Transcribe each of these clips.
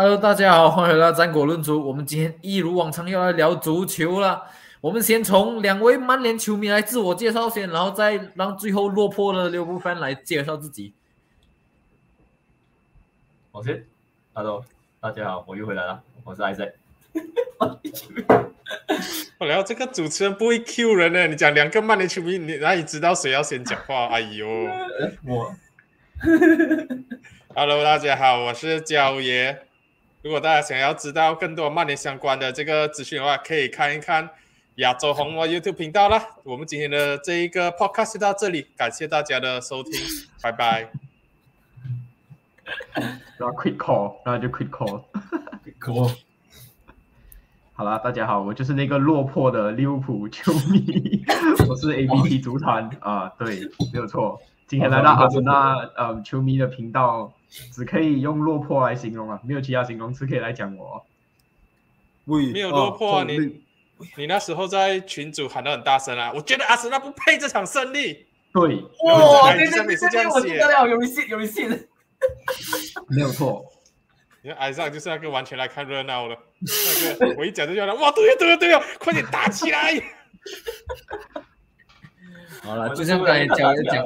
Hello，大家好，欢迎来到战果论足。我们今天一如往常要来聊足球了。我们先从两位曼联球迷来自我介绍先，然后再让最后落魄的六部分来介绍自己。我先，Hello，大家好，我又回来了，我是 Isaac。我聊这个主持人不会 Q 人呢，你讲两个曼联球迷，你哪里知道谁要先讲话？哎呦，我 Hello，大家好，我是焦爷。如果大家想要知道更多曼联相关的这个资讯的话，可以看一看亚洲红魔 YouTube 频道啦。我们今天的这一个 Podcast 就到这里，感谢大家的收听，拜拜。然后 quick call，然后就 quick Call，Quick Call 好啦，大家好，我就是那个落魄的利物浦球迷，我是 ABC 足坛啊，对，没有错。今天来到阿森纳呃球迷的频道，只可以用落魄来形容啊，没有其他形容词可以来讲我。喂，没有落魄啊，你你那时候在群主喊得很大声啊，我觉得阿森纳不配这场胜利。对，哇，对对对这这我知道了，有一些有一些。没有错。你看，矮上就是那个完全来看热闹的，那个我一讲就叫他哇，对呀对呀对呀，快点打起来！好了，就像刚才讲一讲，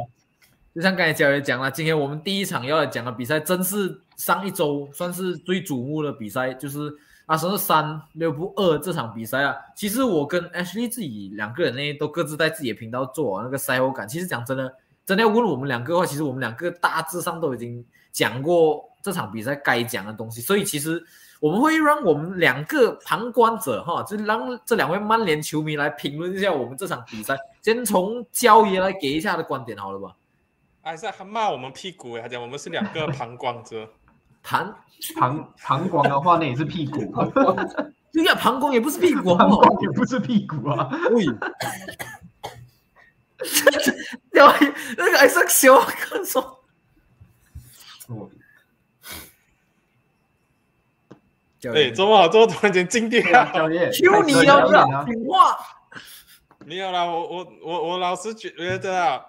就像刚才讲的讲了，今天我们第一场要来讲的比赛，真是上一周算是最瞩目的比赛，就是阿森纳三六部二这场比赛啊。其实我跟 Ashley 自己两个人呢，都各自在自己的频道做那个赛后感。其实讲真的，真的要问我们两个的话，其实我们两个大致上都已经讲过这场比赛该讲的东西，所以其实我们会让我们两个旁观者哈，就让这两位曼联球迷来评论一下我们这场比赛。先从焦爷来给一下的观点好了吧？挨上还骂我们屁股哎，他讲我们是两个膀胱者。膀膀膀胱的话，那也是屁股，对呀，膀胱也不是屁股，好 膀？胱也不是屁股啊。喂，那个还是小跟说，我焦哎，爷周末好，周突然间静电对啊。求你开始要不要表演啊听话？没有啦，我我我我老是觉得啊，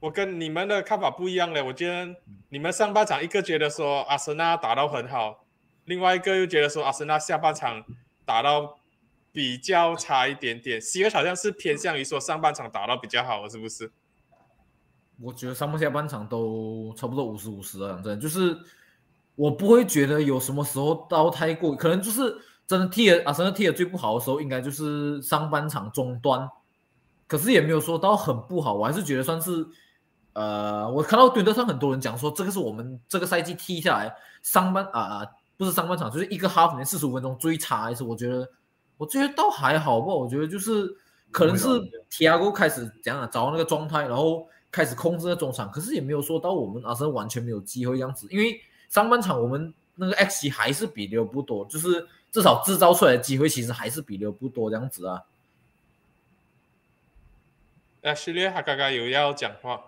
我跟你们的看法不一样嘞。我觉得你们上半场一个觉得说阿森纳打到很好，另外一个又觉得说阿森纳下半场打到比较差一点点。西尔好像是偏向于说上半场打到比较好，是不是？我觉得上半下半场都差不多五十五十啊，讲真的，就是我不会觉得有什么时候到太过，可能就是真的踢的阿森纳踢的最不好的时候，应该就是上半场中端，可是也没有说到很不好，我还是觉得算是，呃，我看到推特上很多人讲说，这个是我们这个赛季踢下来上半啊、不是上半场，就是一个 half 里面四十五分钟最差一次，我觉得我觉得倒还好吧，我觉得就是可能是 Tiago 开始怎样啊，找到那个状态，然后开始控制了中场，可是也没有说到我们阿森纳完全没有机会这样子，因为上半场我们那个 X 级还是比利物浦多，就是至少制造出来的机会其实还是比利物浦多这样子啊。那序列他刚刚有要讲话，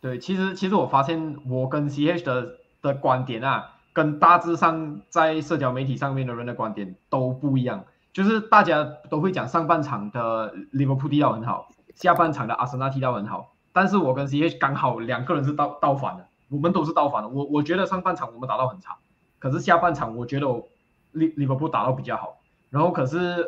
对，其实其实我发现我跟 CH 的的观点啊，跟大致上在社交媒体上面的人的观点都不一样。就是大家都会讲上半场的利物浦踢到很好，下半场的阿森纳踢到很好，但是我跟 CH 刚好两个人是倒倒反的，我们都是倒反的。我我觉得上半场我们打到很差，可是下半场我觉得我利利物浦打到比较好，然后可是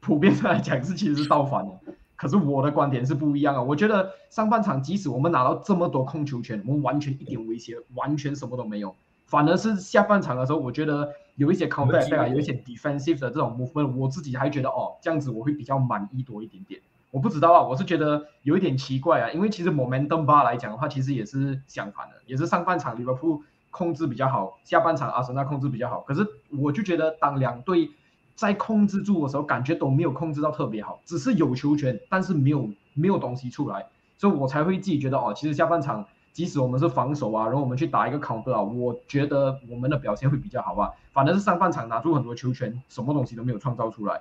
普遍上来讲是其实是倒反的。可是我的观点是不一样啊，我觉得上半场即使我们拿到这么多控球权，我们完全一点威胁，完全什么都没有，反而是下半场的时候，我觉得有一些啊，有一些 defensive 的这种 movement，我自己还觉得哦，这样子我会比较满意多一点点。我不知道啊，我是觉得有一点奇怪啊，因为其实 momentum bar 来讲的话，其实也是相反的，也是上半场利物浦控制比较好，下半场阿森纳控制比较好。可是我就觉得当两队在控制住的时候，感觉都没有控制到特别好，只是有球权，但是没有没有东西出来，所以我才会自己觉得哦，其实下半场即使我们是防守啊，然后我们去打一个 counter 啊，我觉得我们的表现会比较好吧。反正是上半场拿出很多球权，什么东西都没有创造出来。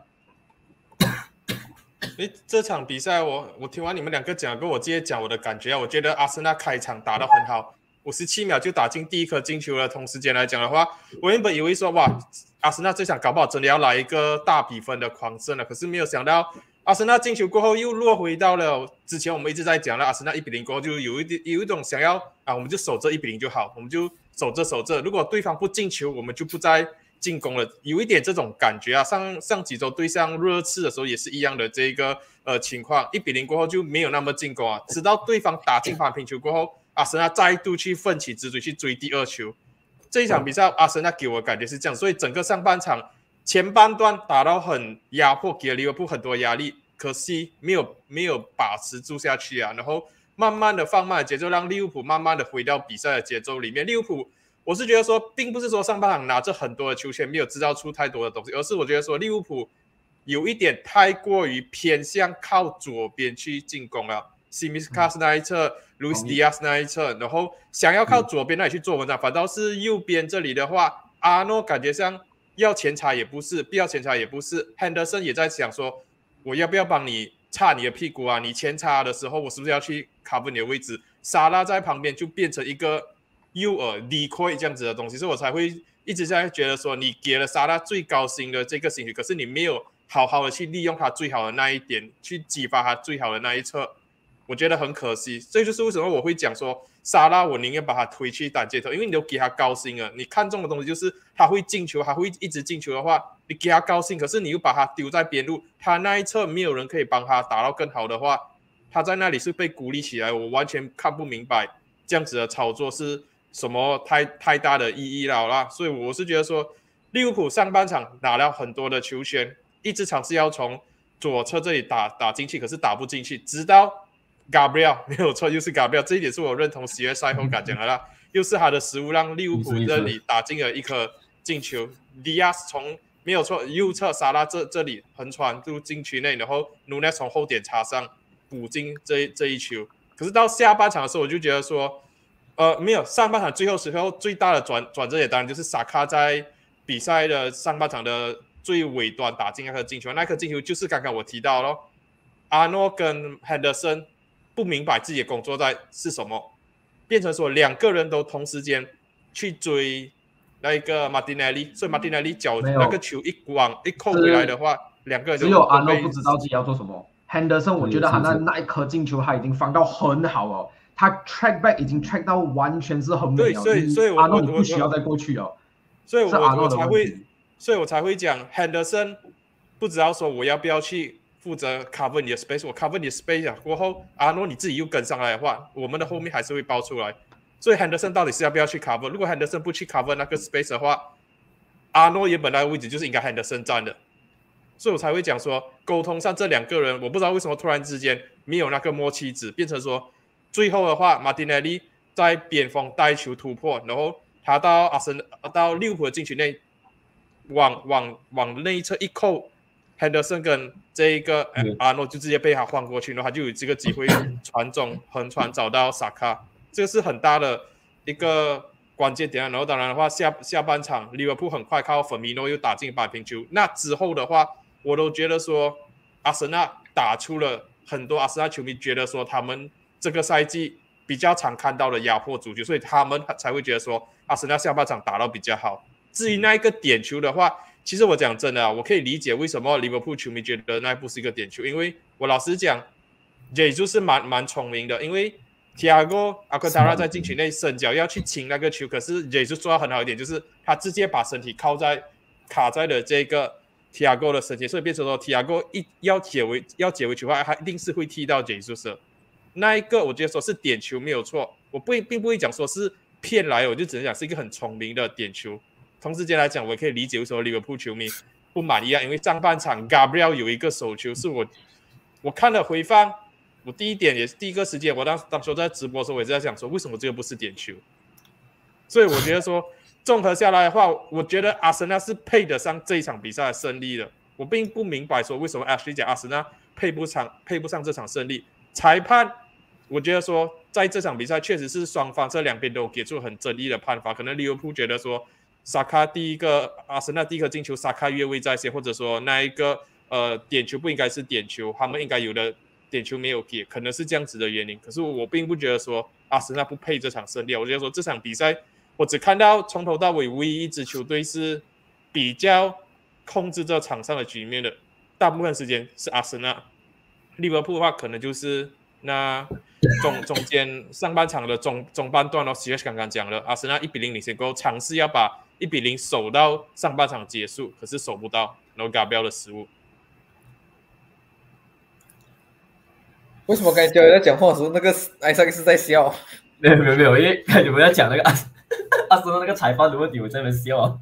诶，这场比赛我我听完你们两个讲，跟我直接讲我的感觉啊，我觉得阿森纳开场打得很好，五十七秒就打进第一颗进球了。同时间来讲的话，我原本以为说哇，阿森纳这场搞不好真的要来一个大比分的狂胜了，可是没有想到阿森纳进球过后又落回到了之前我们一直在讲的阿森纳一比零过后就有一点有一种想要啊，我们就守着一比零就好，我们就守着守着，如果对方不进球，我们就不再进攻了，有一点这种感觉啊。上上几周对上热刺的时候也是一样的这个呃情况，一比零过后就没有那么进攻啊，直到对方打进反平球过后，阿森纳再度去奋起直追去追第二球。这一场比赛，阿森纳给我感觉是这样，所以整个上半场前半段打到很压迫，给了利物浦很多压力，可惜没有没有把持住下去啊。然后慢慢的放慢节奏，让利物浦慢慢的回到比赛的节奏里面。利物浦，我是觉得说，并不是说上半场拿着很多的球权没有制造出太多的东西，而是我觉得说利物浦有一点太过于偏向靠左边去进攻了。西米斯卡斯那一侧，路易斯迪亚斯那一侧，然后想要靠左边那里去做文章，反倒是右边这里的话，阿诺感觉上要前插也不是，不要前插也不是。汉德森也在想说，我要不要帮你插你的屁股啊？你前插的时候，我是不是要去 cover 你的位置？沙拉在旁边就变成一个诱饵、理亏这样子的东西，所以我才会一直在觉得说，你给了沙拉最高薪的这个薪水，可是你没有好好的去利用他最好的那一点，去激发他最好的那一侧。我觉得很可惜，这就是为什么我会讲说，沙拉我宁愿把他推去单接头，因为你都给他高薪了，你看中的东西就是他会进球，他会一直进球的话，你给他高薪，可是你又把他丢在边路，他那一侧没有人可以帮他打到更好的话，他在那里是被孤立起来，我完全看不明白这样子的操作是什么太太大的意义了啦，所以我是觉得说，利物浦上半场打了很多的球权，一直尝试要从左侧这里打打进去，可是打不进去，直到。Gabriel 没有错，又是 Gabriel，这一点是我认同。喜悦赛后感讲的啦，又是他的失误让利物浦这里打进了一颗进球。迪亚斯从没有错，右侧沙拉这这里横传入禁区内，然后努内从后点插上补进这这一球。可是到下半场的时候，我就觉得说，呃，没有上半场最后时候最大的转转折，点当然就是萨卡在比赛的上半场的最尾端打进那颗进球。那颗进球就是刚刚我提到咯，阿诺跟亨德森。不明白自己的工作在是什么，变成说两个人都同时间去追那一个马丁内利，所以马丁内利脚那个球一往一扣回来的话，两个人只有阿诺不知道自己要做什么。Henderson，我觉得他那那一颗进球他已经防到很好了，他 track back 已经 track 到完全是很对，所以所以阿诺你不需要再过去哦。所以我我才会，所以我才会讲 Henderson 不知道说我要不要去。负责 cover 你的 space，我 cover 你的 space，过后阿诺你自己又跟上来的话，我们的后面还是会爆出来。所以 Henderson 到底是要不要去 cover？如果 Henderson 不去 cover 那个 space 的话，阿诺原本来位置就是应该 Henderson 站的。所以我才会讲说，沟通上这两个人，我不知道为什么突然之间没有那个默契值，变成说最后的话，马丁内利在边锋带球突破，然后他到阿森到利物浦的禁区内，往往往内侧一扣。亨德森跟这一个阿诺就直接被他换过去，然后他就有这个机会传中横传找到萨卡，这个是很大的一个关键点。然后当然的话，下下半场利物浦很快靠粉米诺又打进扳平球。那之后的话，我都觉得说阿森纳打出了很多阿森纳球迷觉得说他们这个赛季比较常看到的压迫足球，所以他们才会觉得说阿森纳下半场打到比较好。至于那一个点球的话，其实我讲真的啊，我可以理解为什么利物浦球迷觉得那不是一个点球，因为我老实讲，也就是蛮蛮聪明的，因为提亚戈阿克达拉在禁区内伸脚要去请那个球，可是也就做到很好一点，就是他直接把身体靠在卡在了这个提亚戈的身体，所以变成说提亚戈一要解围要解围球的话，他一定是会踢到杰苏斯。那一个我觉得说是点球没有错，我不并不会讲说是骗来，我就只能讲是一个很聪明的点球。同时间来讲，我可以理解为什么利物浦球迷不满意啊，因为上半场 Gabriel 有一个手球是我我看了回放，我第一点也是第一个时间，我当当时在直播的时候，我也在想说，为什么这个不是点球？所以我觉得说，综合下来的话，我觉得阿森纳是配得上这一场比赛的胜利的。我并不明白说为什么 Ashley 讲阿森纳配不上配不上这场胜利。裁判，我觉得说在这场比赛确实是双方这两边都给出很争议的判罚，可能利物浦觉得说。萨卡第一个阿森纳第一个进球，萨卡越位在先，或者说那一个呃点球不应该是点球，他们应该有的点球没有给，可能是这样子的原因。可是我并不觉得说阿森纳不配这场胜利，我觉得说这场比赛我只看到从头到尾唯一一支球队是比较控制这场上的局面的，大部分时间是阿森纳。利物浦的话，可能就是那。中中间上半场的中中半段哦其实刚刚讲了，阿森纳一比零领先过后，尝试要把一比零守到上半场结束，可是守不到，然后 Gabriel 的失误。为什么刚才教练在讲话的时候，那个艾萨克斯在笑？没有没有没有，因为你们在讲那个 阿阿森那个裁判的问题，我在那边笑啊。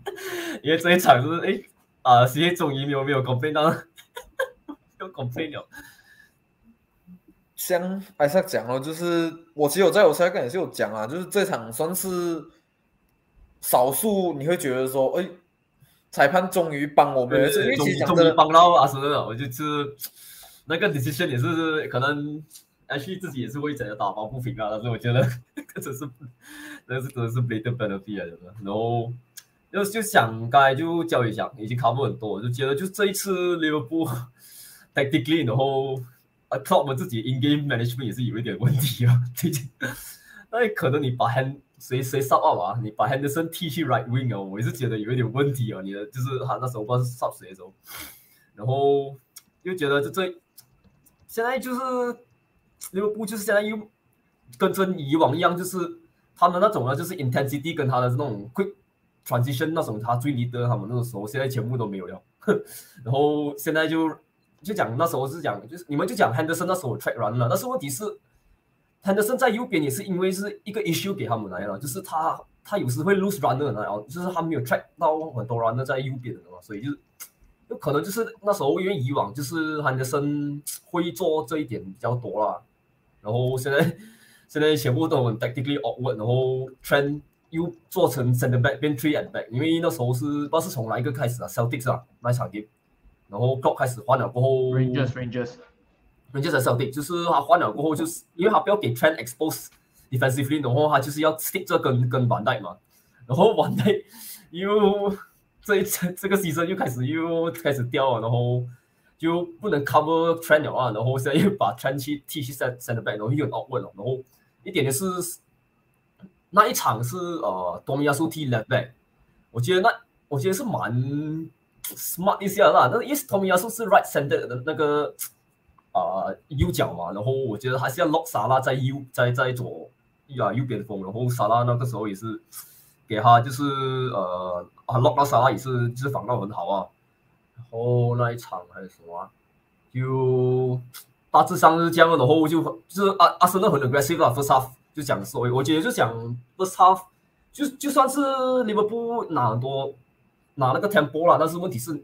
因为这一场就是哎啊，世界终于没有没有 complain 到，有 complain 了。像艾萨讲了，就是我其实我在我赛跟也是有讲啊，就是这场算是少数你会觉得说，哎，裁判终于帮我们，因为其实讲真的帮到阿森了，我就是那个 decision 也是可能。H 自己也是会整的打抱不平啊，但是我觉得 这是，那是真的是 blatant penalty 来的。然后就就想刚才就教一下，已经 cover 很多，就觉得就这一次 Liverpool tactically，然后啊，靠我们自己 in game management 也是有一点问题啊。最近，那可能你把 Hand 谁谁 sub up 啊，你把 Henderson 踢去 right wing 啊，我也是觉得有一点问题啊。你的就是他那时候不知道是 sub 谁的时候，然后又觉得这这现在就是。利物浦就是现在又跟跟以往一样，就是他们那种呢，就是 intensity 跟他的那种 quick transition 那种，他最离的他们那个时候，现在全部都没有了。然后现在就就讲那时候是讲，就是你们就讲 Henderson 那时候 track run 了，但是问题是 Henderson 在右边也是因为是一个 issue 给他们来了，就是他他有时会 lose runner，然后就是他没有 track 到很多 runner 在右边的嘛，所以就有可能就是那时候因为以往就是 Henderson 会做这一点比较多啦。然后现在现在全部都很 tactically awkward，然后 trend 又做成 center back 变 three and back，因为那时候是不知道是从哪一个开始啊，Celtics 啊那场 game，然后 clock 开始换了过后，Rangers Rangers Rangers 的 Celtics 就是他换了过后，就是因为他不要给 trend expose defensively，然后他就是要 stick 这跟跟板带嘛，然后板带又这一次这个 season 又开始又开始掉了，然后。就不能 cover trend 了啊，然后现在又把 trend 去踢去 send send back，然后又很 awkward 了，然后一点的是那一场是呃多米亚苏踢 left back，我觉得那我觉得是蛮 smart 一下啦，那因为多米亚苏是 right center 的那个啊右脚嘛，然后我觉得还是要 lock 萨拉在右在在左啊右边锋，然后萨拉那个时候也是给他就是呃啊 lock 到萨拉也是就是防到很好啊。然后那一场还是什么，就大致上是这样然后就就是阿阿森纳很 aggressive 啦，first half 就讲说，我觉得就讲 first half 就就算是利物浦拿很多拿那个 tempo 了，但是问题是，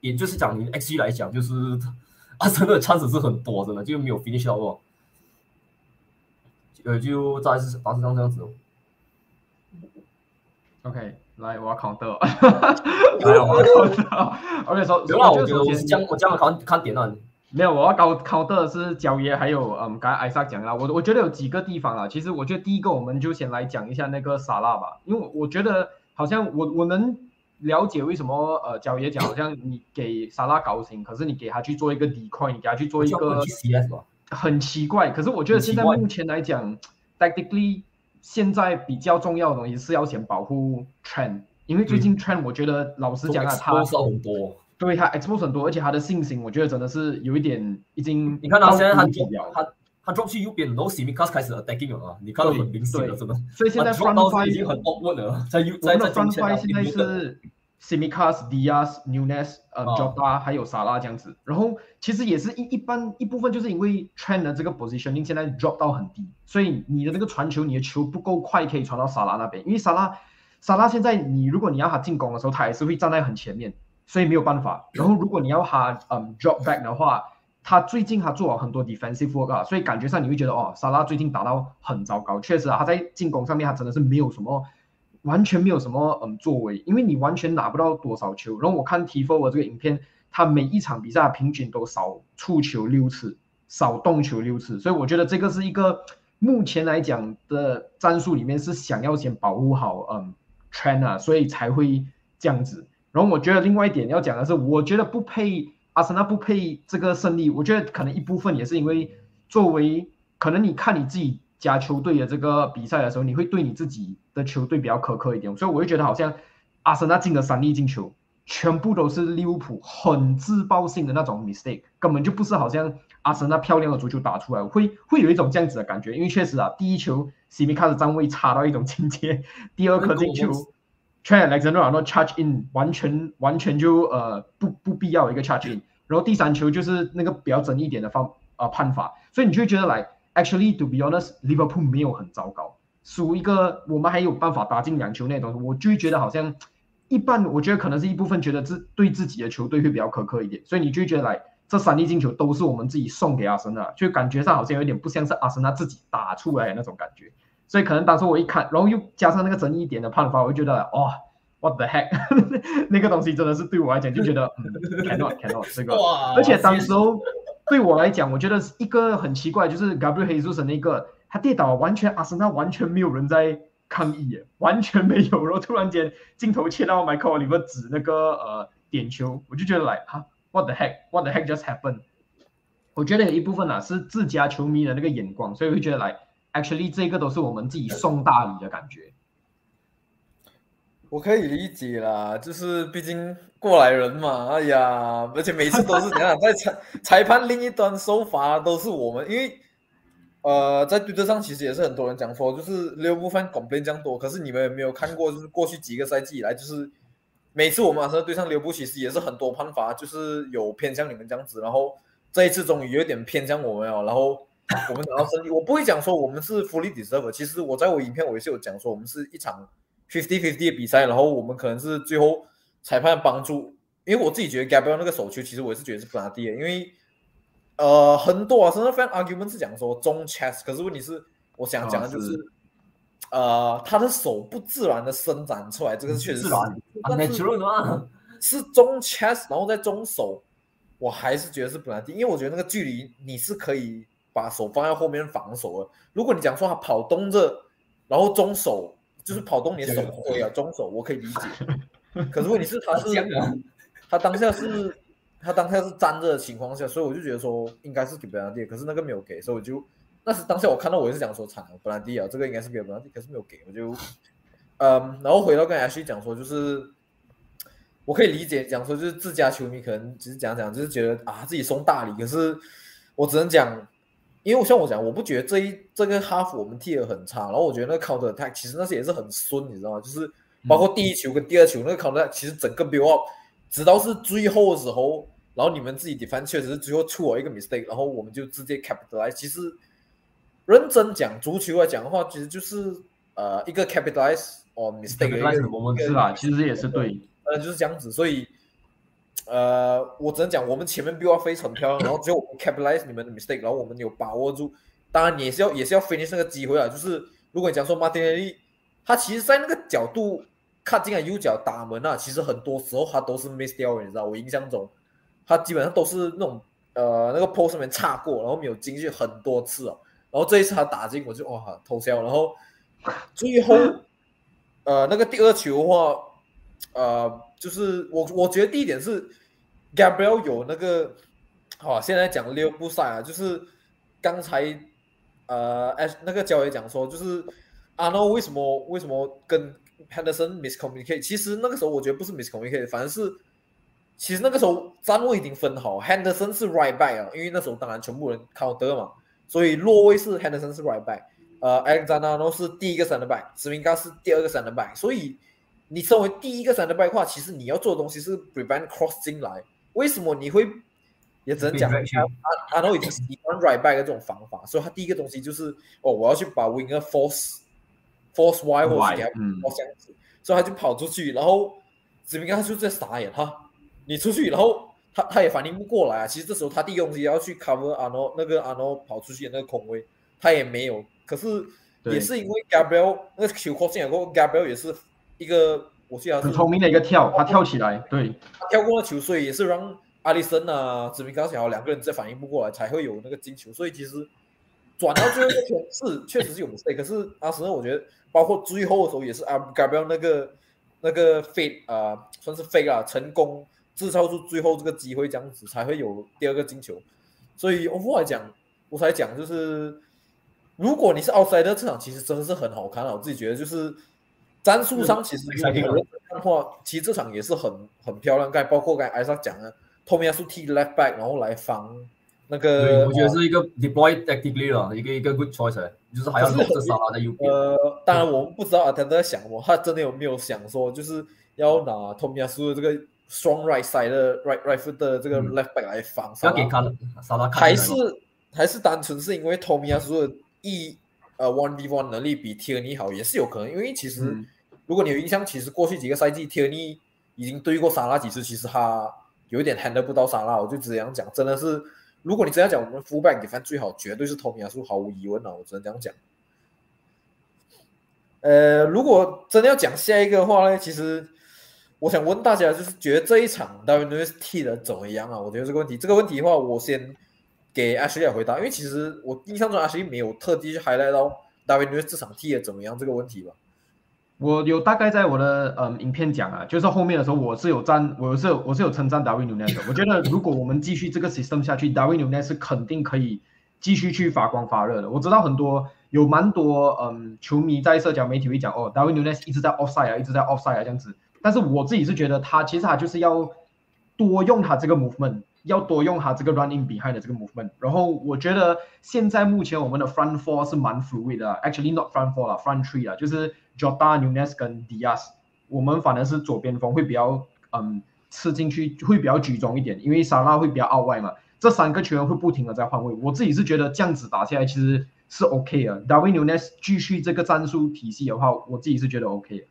也就是讲你 XG 来讲，就是阿森纳的 chance 是很多真的，就没有 finish 到过，呃，就大概是大致上这样子。OK。来，我要 counter。来，我要 counter。OK，说，刘老，我觉得我是这样，我这样看看点啊。没有，我要搞 counter 是焦爷，还有嗯，刚才艾萨讲了，我我觉得有几个地方啊。其实我觉得第一个，我们就先来讲一下那个沙拉吧，因为我觉得好像我我能了解为什么呃角爷讲，好像你给沙拉高薪，可是你给他去做一个底块，你给他去做一个很奇怪。可是我觉得现在目前来讲，technically。现在比较重要的东西是要先保护 trend，因为最近 trend 我觉得老实讲啊，他很多，对他 expose 很多，而且他的信心我觉得真的是有一点已经。你看他现在他他他 drop 去右边，然后 Simicas 开始 attacking 了啊，你看到很明显了，真的。所以现在 front five 已经很 awkward 了，在右在在中间。现在是。Simicas、Diaz、Nunes、呃 Jota 还有萨拉这样子，然后其实也是一一般一部分，就是因为 Trend 的这个 positioning 现在 drop 到很低，所以你的那个传球，你的球不够快，可以传到萨拉那边。因为萨拉，萨拉现在你如果你要他进攻的时候，他还是会站在很前面，所以没有办法。然后如果你要他嗯 drop back 的话，他最近他做了很多 defensive work 啊，所以感觉上你会觉得哦，萨拉最近打到很糟糕。确实啊，他在进攻上面他真的是没有什么。完全没有什么嗯作为，因为你完全拿不到多少球。然后我看 TFO 这个影片，他每一场比赛平均都少触球六次，少动球六次。所以我觉得这个是一个目前来讲的战术里面是想要先保护好嗯 Trainer，所以才会这样子。然后我觉得另外一点要讲的是，我觉得不配阿森纳不配这个胜利。我觉得可能一部分也是因为作为可能你看你自己。加球队的这个比赛的时候，你会对你自己的球队比较苛刻一点，所以我会觉得好像阿森纳进的三粒进球，全部都是利物浦很自爆性的那种 mistake，根本就不是好像阿森纳漂亮的足球打出来，会会有一种这样子的感觉，因为确实啊，第一球西米卡的站位差到一种境界，第二颗进球，Trent Alexander Arnold charge in 完全完全就呃不不必要一个 charge in，然后第三球就是那个比较争议点的方呃判罚，所以你就会觉得来 actually to be honest，Liverpool 没有很糟糕，输一个我们还有办法打进两球那种，我就觉得好像一半，我觉得可能是一部分觉得自对自己的球队会比较苛刻一点，所以你就觉得来这三粒进球都是我们自己送给阿森纳，就感觉上好像有点不像是阿森纳自己打出来的那种感觉。所以可能当时我一看，然后又加上那个争议点的判罚，我就觉得哦，what the heck，那个东西真的是对我来讲就觉得嗯，cannot cannot 这个，而且当时候对我来讲，我觉得是一个很奇怪，就是 Gabriel Jesus 那个他跌倒，完全阿森纳完全没有人在抗议，完全没有，然后突然间镜头切到 Michael Oliver 指那个呃点球，我就觉得来哈，what the heck，what the heck just happened？我觉得有一部分啊是自家球迷的那个眼光，所以会觉得来。Actually，这个都是我们自己送大礼的感觉。我可以理解啦，就是毕竟过来人嘛，哎呀，而且每次都是怎样，在裁裁判另一端收罚都是我们，因为呃，在推特上其实也是很多人讲说，就是六部分 complain 这样多，可是你们有没有看过，就是过去几个赛季以来，就是每次我们马上对上刘布，其实也是很多判罚，就是有偏向你们这样子，然后这一次终于有点偏向我们了，然后。我们拿到胜利，我不会讲说我们是 fully deserve。其实我在我影片我也是有讲说，我们是一场 fifty fifty 的比赛，然后我们可能是最后裁判帮助，因为我自己觉得 Gabriel 那个手球，其实我也是觉得是不拉地的，因为呃很多啊，甚至 fan argument 是讲说中 chest，可是问题是我想讲的就是，呃他的手不自然的伸展出来，这个确实是，但是是中 chest，然后在中手，我还是觉得是不拿地，因为我觉得那个距离你是可以。把手放在后面防守的。如果你讲说他跑动着，然后中手就是跑动你的手挥啊，中手我可以理解。可是问题是他是他当下是他当下是粘着的情况下，所以我就觉得说应该是给本兰蒂，可是那个没有给，所以我就那是当下我看到我也是讲说惨了，本兰蒂啊，这个应该是给本兰蒂，可是没有给，我就嗯，然后回到跟 H 讲说，就是我可以理解讲说就是自家球迷可能只是讲讲，就是觉得啊自己送大礼，可是我只能讲。因为像我讲，我不觉得这一这个哈弗我们踢的很差，然后我觉得那个 counter attack 其实那些也是很顺，你知道吗？就是包括第一球跟第二球那个 counter attack，其实整个 build up，直到是最后的时候，然后你们自己 defend 确实是最后出了一个 mistake，然后我们就直接 capitalize。其实认真讲足球来讲的话，其实就是呃一个 capitalize on mistake 的一个，我们是啊，其实也是对，呃就是这样子，所以。呃，我只能讲，我们前面 build 非常漂亮，然后只有 capitalize 你们的 mistake，然后我们有把握住。当然，也是要也是要 finish 那个机会啊。就是如果你讲说 martini，他其实在那个角度看进来右脚打门啊，其实很多时候他都是 miss 掉，你知道？我印象中，他基本上都是那种呃那个 post 上面差过，然后没有进去很多次啊。然后这一次他打进，我就哇偷笑。然后最后呃那个第二球的话，呃。就是我，我觉得第一点是，Gabriel 有那个，好，现在讲六步赛啊，就是刚才呃，哎，那个教也讲说，就是阿诺为什么为什么跟 Henderson miscommunicate？其实那个时候我觉得不是 miscommunicate，反正是其实那个时候站位已经分好，Henderson 是 right back 啊，因为那时候当然全部人靠德嘛，所以落位是 Henderson 是 right back，呃，Alexander 是第一个 center back，史明加是第二个 center back，所以。你身为第一个三的败话，其实你要做的东西是 prevent cross 进来。为什么你会也只能讲他他都已经习惯 right back 的这种方法，所以他第一个东西就是哦，我要去把 winger force force 者给他 force 这样子，所以他就跑出去，然后子明刚他就在傻眼哈，你出去，然后他他也反应不过来啊。其实这时候他第一个东西要去 cover 阿诺那个阿诺跑出去的那个空位，他也没有。可是也是因为 Gabriel 那个球 cross 进来过，Gabriel 也是。一个我记得很聪明的一个跳，他跳起来，对，他跳过了球，所以也是让阿里森啊、子明刚想要两个人再反应不过来，才会有那个进球。所以其实转到最后一个球是确实是有 mistake，可是阿森我觉得包括最后的时候也是阿盖不要那个那个飞啊，算是飞啊，成功制造出最后这个机会，这样子才会有第二个进球。所以我来讲，我才讲就是，如果你是奥赛的这场，其实真的是很好看啊，我自己觉得就是。战术上其实的话，其实这场也是很很漂亮。刚包括刚才艾莎讲的，后面是踢 left back，然后来防那对，个我觉得是一个 deploy tactically 了，一个一个 good choice，哎就是还要可是落着沙拉在右边。呃，当然我们不知道阿腾在想什么，他真的有没有想说，就是要拿 Tomiyasu 的这个 strong right side 的 right right foot 的这个嗯。left back 来防沙拉，要给看沙拉看还是还是单纯是因为 Tomiyasu 的一呃 one v one 能力比 Tierney 好，也是有可能，因为其实、嗯如果你有印象，其实过去几个赛季 Tierney 已经对过沙拉几次，其实他有一点 handle 不到沙拉，我就只这样讲，真的是。如果你这样讲，我们 fullback 反正最好绝对是 Tomi，还是说毫无疑问啊，我只能这样讲。呃，如果真的要讲下一个的话呢，其实我想问大家，就是觉得这一场 WNST 的怎么样啊？我觉得这个问题，这个问题的话，我先给 Ashley 回答，因为其实我印象中 Ashley 没有特地去 highlight 到 Darwin Nunes 这场踢的怎么样这个问题吧？我有大概在我的嗯影片讲啊，就是后面的时候我是有赞，我是我是有称赞 Wnewnes 的。我觉得如果我们继续这个 system 下去，Wnewnes 是肯定可以继续去发光发热的。我知道很多有蛮多嗯球迷在社交媒体会讲哦，Wnewnes 一直在 offside 啊，一直在 offside 啊这样子。但是我自己是觉得他其实他就是要多用他这个 movement，要多用他这个 running behind 的这个 movement。然后我觉得现在目前我们的 front four 是蛮 fluid 的，actually not front four 啦，front three 啦，就是 Jota、Nunes 跟 Diaz，我们反而是左边锋会比较嗯吃进去，会比较集中一点，因为沙拉会比较 out 外嘛。这三个球员会不停的在换位，我自己是觉得这样子打下来其实是 OK 的。Darwin Nunes 继续这个战术体系的话，我自己是觉得 OK。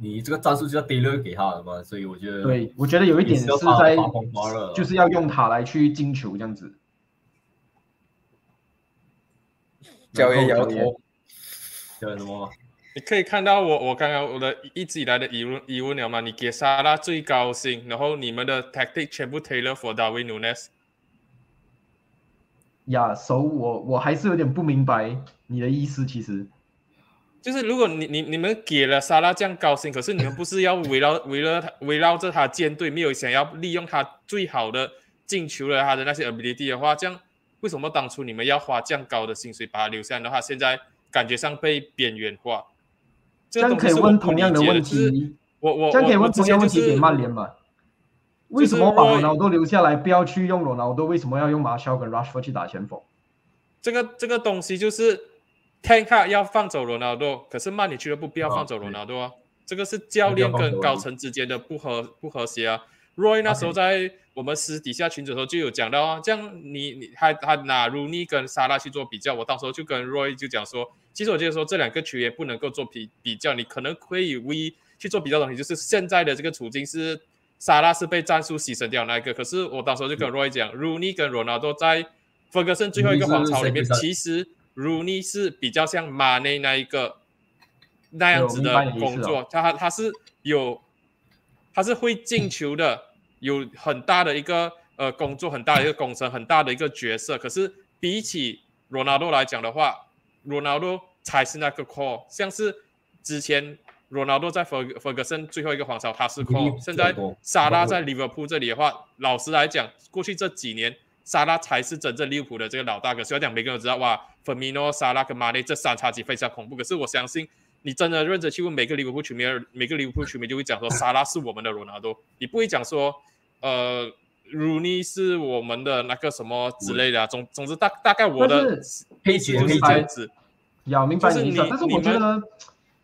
你这个战术就要 tailor 给他的嘛，所以我觉得对，我觉得有一点是在就是要用它来去进球这样子。教练摇头，叫什么？你可以看到我我刚刚我的一直以来的疑问疑问了吗？你给沙拉最高薪，然后你们的 tactic 全部 tailor for Darwin Nunes。呀，手我我还是有点不明白你的意思，其实。就是如果你你你们给了沙拉这样高薪，可是你们不是要围绕 围绕他围绕着他舰队，没有想要利用他最好的进球的他的那些 ability 的话，这样为什么当初你们要花这样高的薪水把他留下来的话，现在感觉上被边缘化？这这样可以问同样的问就是题，我我这样可以问同样问题给曼联嘛？为什么把就是罗纳多留下来，不要去用罗纳多？为什么要用马肖跟 Rushford 去打前锋？这个这个东西就是 Ten Hag 要放走罗纳多，可是曼联俱乐部不要啊放走罗纳多啊，这个是教练跟高层之间的不和不和谐啊。Roy 那时候在我们私底下群组的时候就有讲到啊，这样你你还他拿 Rooney 跟沙拉去做比较，我到时候就跟 Roy 就讲说，其实我觉得说这两个球员不能够做比比较，你可能可以唯一去做比较的东西，就是现在的这个处境是沙拉是被战术牺牲掉那一个，可是我到时候就跟 Roy 讲，Rooney 跟罗纳多在 Ferguson 最后一个皇朝里面，其实 Rooney 是比较像马内那一个那样子的工作，他他他是有他是会进球的，有很大的一个呃工作，很大的一个工程，很大的一个角色。可是比起罗纳多来讲的话，罗纳多才是那个 core，像是之前罗纳多在弗弗格森最后一个皇朝他是 core，嗯现在对沙拉在利物浦这里的话，老实来讲，过去这几年。沙拉才是真正利物浦的这个老大哥。虽然讲每个人都知道，哇，费米诺、沙拉跟马内这三叉戟非常恐怖，可是我相信你真的认真去问每个利物浦球迷，每个利物浦球迷就会讲说，沙拉是我们的罗纳多，你不会讲说，呃，鲁尼是我们的那个什么之类的、啊。总总之大大概我的但配就是这样子。要，明白就是你的但是我觉得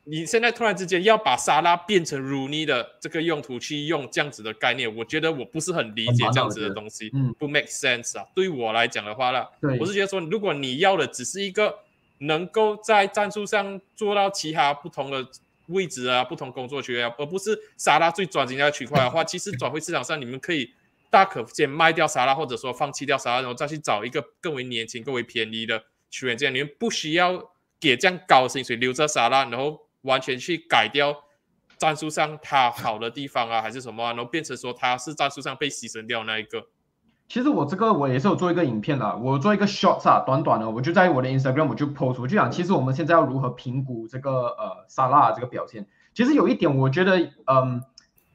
你现在突然之间要把沙拉变成 Rooney 的这个用途去用这样子的概念，我觉得我不是很理解这样子的东西，嗯不 make sense 啊。对于我来讲的话啦，对我是觉得说，如果你要的只是一个能够在战术上做到其他不同的位置啊、不同工作区啊，而不是沙拉最专精的区块的话，其实转会市场上你们可以大可先卖掉沙拉，或者说放弃掉沙拉，然后再去找一个更为年轻、更为便宜的球员，这样你们不需要给这样高薪水留着沙拉，然后完全去改掉战术上他好的地方啊，还是什么啊、然后变成说他是战术上被牺牲掉那一个。其实我这个我也是有做一个影片的，我做一个 shorts 啊，短短的，我就在我的 Instagram 我就 post，我就讲，其实我们现在要如何评估这个呃萨拉这个表现。其实有一点，我觉得，嗯，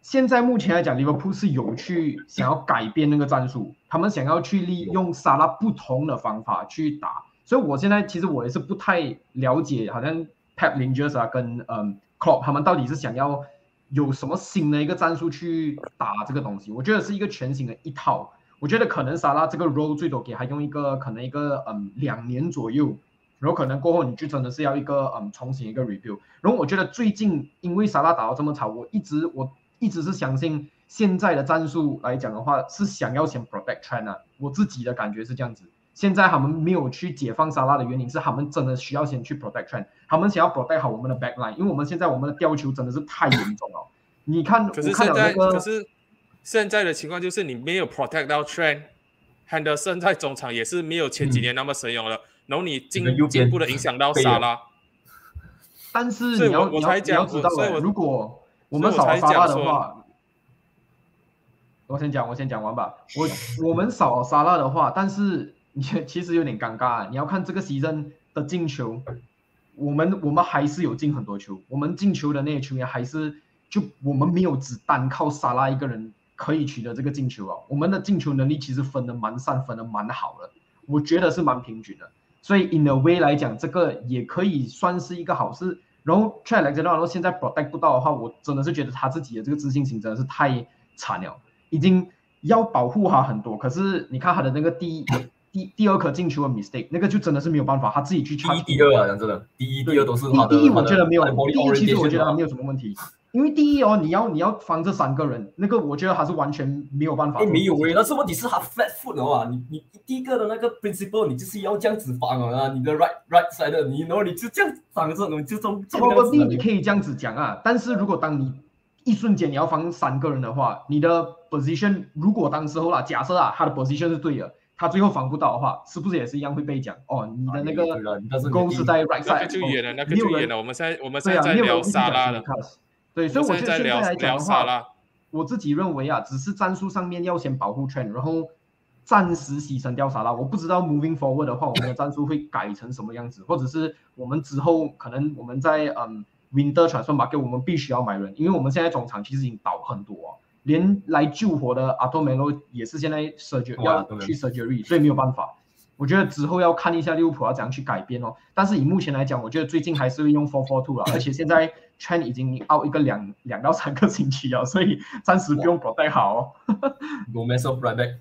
现在目前来讲，利物浦是有去想要改变那个战术，他们想要去利用萨拉不同的方法去打。所以我现在其实我也是不太了解，好像 Pep Lingers 啊跟嗯 c l o p 他们到底是想要有什么新的一个战术去打这个东西。我觉得是一个全新的一套。我觉得可能沙拉这个 role 最多给他用一个可能一个嗯两年左右，然后可能过后你就真的是要一个嗯重新一个 review。然后我觉得最近因为沙拉打到这么差，我一直我一直是相信现在的战术来讲的话是想要先 protect China，我自己的感觉是这样子。现在他们没有去解放沙拉的原因是他们真的需要先去 protect China，他们想要 protect 好我们的 backline，因为我们现在我们的吊球真的是太严重了。你看，可是现在，那个可是现在的情况就是你没有 protect 到 Trent，Henderson 在中场也是没有前几年那么神勇了，然后你进你进一步的影响到沙拉，但是你要你要我我才你要知道如果我们少了沙拉的话，我先讲，我先讲完吧。我我们少沙拉的话，但是其实有点尴尬。你要看这个席阵的进球，我们我们还是有进很多球，我们进球的那些球员还是就我们没有只单靠沙拉一个人可以取得这个进球啊。我们的进球能力其实分的蛮散，分的蛮好的，我觉得是蛮平均的。所以 in a way 来讲，这个也可以算是一个好事。然后 t r a l e x a n d e r 现在 protect 不到的话，我真的是觉得他自己的这个自信心真的是太惨了，已经要保护他很多。可是你看他的那个第一第第二颗进球的 mistake，那个就真的是没有办法，他自己去第一、第二啊，讲真的，第一、第二都是他的。第第一我觉得没有第一其实我觉得他没有什么问题，因为第一哦，你要你要防这三个人，那个我觉得他是完全没有办法哎，没有诶，但是问题是他 flat foot 的话，你你第一个的那个 principle，你就是要这样子防啊，你的 right right side 的，你然后你就这样防着，你就中中这样 probably 子你可以这样子讲啊，但是如果当你一瞬间你要防三个人的话，你的 position 如果当时候啦，假设啊他的 position 是对的，他最后防不到的话，是不是也是一样会被讲哦？你的那个对了，但是在 right side，个就远了，那个没有人就远了。我们现在我们现在在聊沙拉了，对，所以我我们现在在聊觉得现在来讲聊的话，我自己认为啊，只是战术上面要先保护 Trent，然后暂时牺牲掉沙拉。我不知道 moving forward 的话，我们的战术会改成什么样子，或者是我们之后可能我们在嗯 Winter transfer market 我们必须要买人，因为我们现在中场其实已经倒很多、啊，连来救火的阿托梅罗也是现在 surgery 要去 surgery，所以没有办法。我觉得之后要看一下利物浦要怎样去改变哦。但是以目前来讲，我觉得最近还是会用 four four two 了，而且现在 Trent 已经 out 一个两两到三个星期了，所以暂时不用 protect 好哦。Gomez of right back，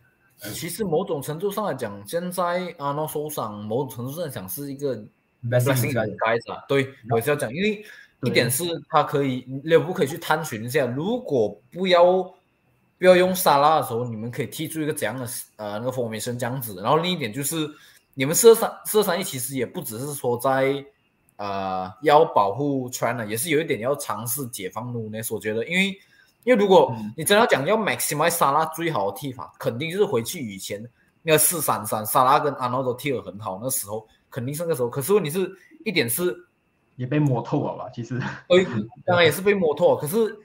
其实某种程度上来讲，现在阿诺受伤，某种程度上来讲是一个 blessing in disguise 啊。对，我是要讲，因为一点是他可以，利物浦可以去探寻一下，如果不要不要用沙拉的时候，你们可以踢出一个怎样的呃那个 formation 这样子。然后另一点就是，你们四二三四二三一其实也不只是说在呃要保护 China，也是有一点要尝试解放 Nunes。我觉得，因为因为如果你真的要讲要 maximize 沙拉最好的踢法，肯定就是回去以前那个四三三，沙拉跟阿诺都踢得很好，那时候肯定是那个时候。可是问题是一点是。也被摸透了吧？其实，对，当然也是被摸透。可是，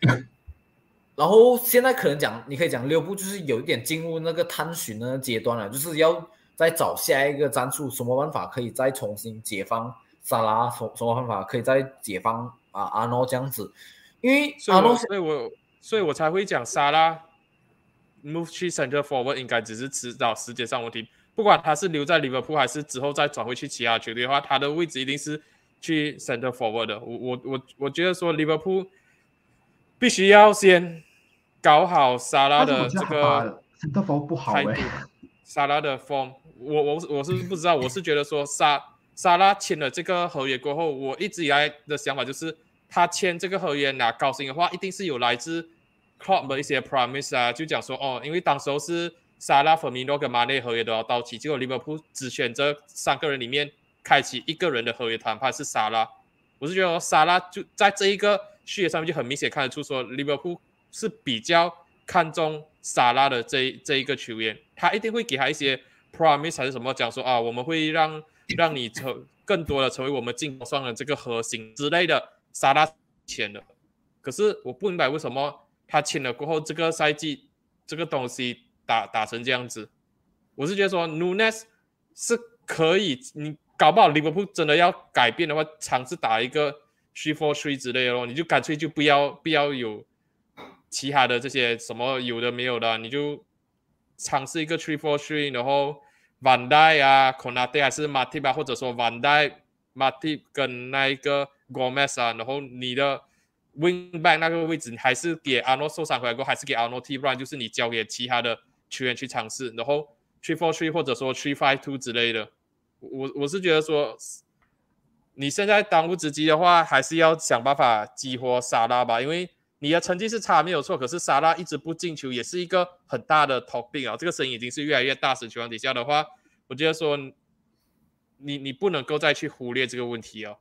然后现在可能讲，你可以讲六步就是有一点进入那个探寻的阶段了，就是要再找下一个战术，什么办法可以再重新解放萨拉，什什么办法可以再解放啊阿诺这样子。因为所以我阿诺所以我所以我才会讲萨拉 move 去 center forward 应该只是迟早时间上问题。不管他是留在利物浦还是之后再转回去其他球队的话，他的位置一定是去 center forward 的。我我我我觉得说利物浦必须要先搞好沙拉的这个 center for 不好哎、态度，沙拉的 form，我我我是不知道，我是觉得说沙沙拉签了这个合约过后，我一直以来的想法就是，他签这个合约拿高薪的话，一定是有来自 club 的一些 promise 啊，就讲说哦，因为当时候是沙拉、芬米诺跟马内合约都要到期，结果利物浦只选择三个人里面开启一个人的合约谈判是沙拉，我是觉得沙拉就在这一个续约上面就很明显看得出说利物浦是比较看重沙拉的这这一个球员，他一定会给他一些 promise 还是什么，讲说啊，我们会让让你成更多的成为我们进攻上的这个核心之类的。沙拉签了，可是我不明白为什么他签了过后，这个赛季这个东西打打成这样子。我是觉得说 Nunes 是可以，你搞不好利物浦真的要改变的话，尝试打一个 three four three 之类的咯，你就干脆就不要不要有其他的这些什么有的没有的，你就尝试一个 three four three，然后 Van Dijk 啊 c o n a t e 还是 Matip 啊，或者说 Van Dijk、Matip 跟那一个 Gomez 啊，然后你的 wing back 那个位置还是给阿诺受伤回来过，还是给阿诺踢，不然就是你交给其他的球员去尝试，然后 three four three 或者说 three five two 之类的。我我是觉得说，你现在当务之急的话，还是要想办法激活沙拉吧，因为你的成绩是差没有错，可是沙拉一直不进球，也是一个很大的 topic 啊。这个声音已经是越来越大声情况底下的话，我觉得说，你你不能够再去忽略这个问题哦。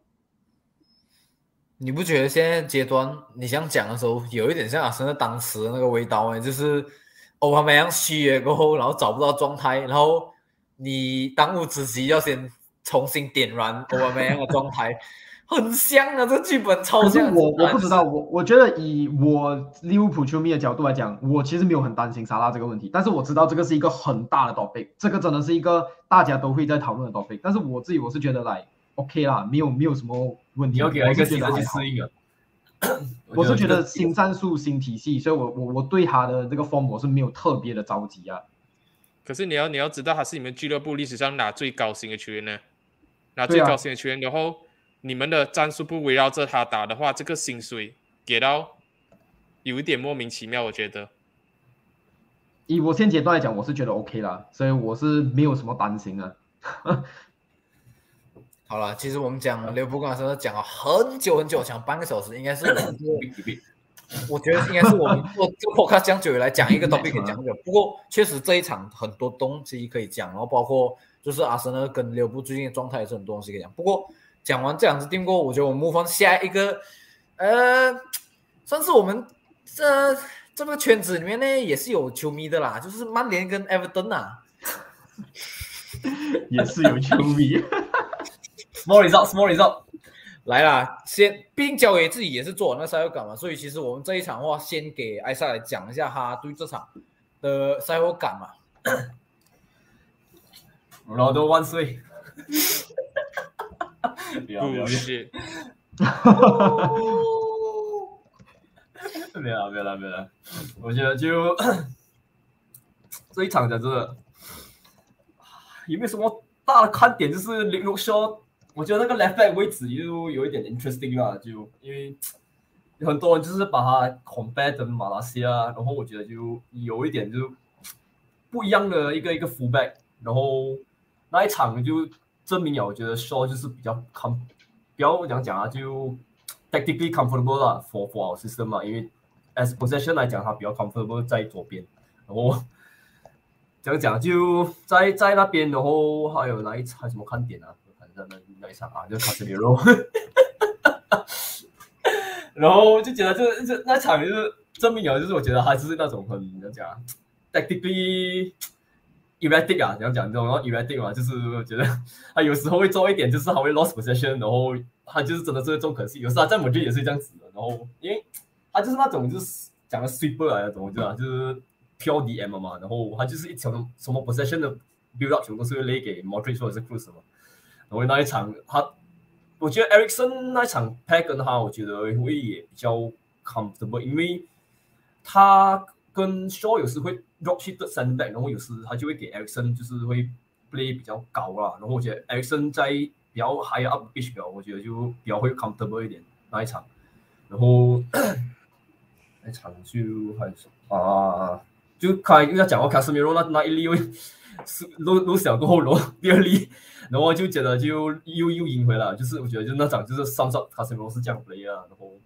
你不觉得现在阶段你想讲的时候，有一点像阿森纳当时那个味道吗？就是欧巴梅扬续约过后，然后找不到状态，然后你当务之急要先重新点燃欧巴梅扬的状态，很香啊，这剧本超像。我我不知道，我我觉得以我利物浦球迷的角度来讲，我其实没有很担心沙拉这个问题，但是我知道这个是一个很大的 topic，这个真的是一个大家都会在讨论的 topic，但是我自己我是觉得来 OK 啦，没有没有什么问题。你要给他一个新的 我是觉得还好去适应啊。我是觉得新战术、新体系，所以我我我对他的这个 form 我是没有特别的着急啊。可是你要你要知道，他是你们俱乐部历史上拿最高薪的球员呢，拿最高薪的球员，然后你们的战术不围绕着他打的话，这个薪水给到有一点莫名其妙，我觉得。以我现阶段来讲，我是觉得 OK 啦，所以我是没有什么担心啊。好了，其实我们讲刘博刚才讲了很久很久，讲半个小时，应该是 我觉得应该是我们做这个 podcast 这样久以来讲一个 topic 可以讲久。不过确实这一场很多东西可以讲，然后包括就是阿森纳跟利物浦最近的状态也是很多东西可以讲。不过讲完这两支定过，我觉得我们 move on 下一个，呃，算是我们这这个圈子里面呢也是有球迷的啦，就是曼联跟 Everton 啊。也是有球迷，small result，small result。来啦，先毕竟交给自己也是做那赛后感嘛，所以其实我们这一场的话，先给艾萨来讲一下他对这场的赛后感嘛。然后都万岁！不要不要没有了没有了没有了，我觉得就这一场讲真的，有没有什么大的看点？就是林如说，我觉得那个 left back 位置就有一点 interesting 啦，就因为很多人就是把它 compare 跟马来西亚，然后我觉得就有一点就不一样的一个一个 fullback，然后那一场就证明了，我觉得 Shaw 就是比较 com 比较讲讲啊，就 tactically comfortable 啦，for for our system 嘛，因为 as possession 来讲，他比较 comfortable 在左边，然后讲讲就在在那边，然后还有哪一场还有什么看点啊？反正那一场啊，就卡斯米罗，然后就觉得这这那场就是证明了，就是我觉得他就是那种很怎么讲啊，tactically erratic 啊，怎样讲这种，然后 erratic 嘛，就是我觉得他有时候会做一点，就是他会 lost possession，然后他就是真的是中可惜，有时候他在我觉得也是这样子的，然后因为他就是那种就是讲的 sweeper 啊，怎么讲，就是 PODM 嘛，然后他就是一条什么 possession 的 build up 全部都是会勒给 Modric 或者是 Cruz 嘛，然后那一场他，我觉得 Ericsson 那一场 pack 跟他，我觉得会也比较 comfortable，因为他跟 Shaw 有时会 drop 去 third center back，然后有时他就会给 Ericsson 就是会 play 比较高啦，然后我觉得 Ericsson 在比较 high up pitch 表，我觉得就比较会 comfortable 一点那一场，然后那场就还有什么啊，就开要讲到卡斯米罗那那一粒会是录录小过后，然后第二粒，然后就觉得就又又赢回来，就是我觉得就那场就是上上卡斯米罗是这样 play 啊，然后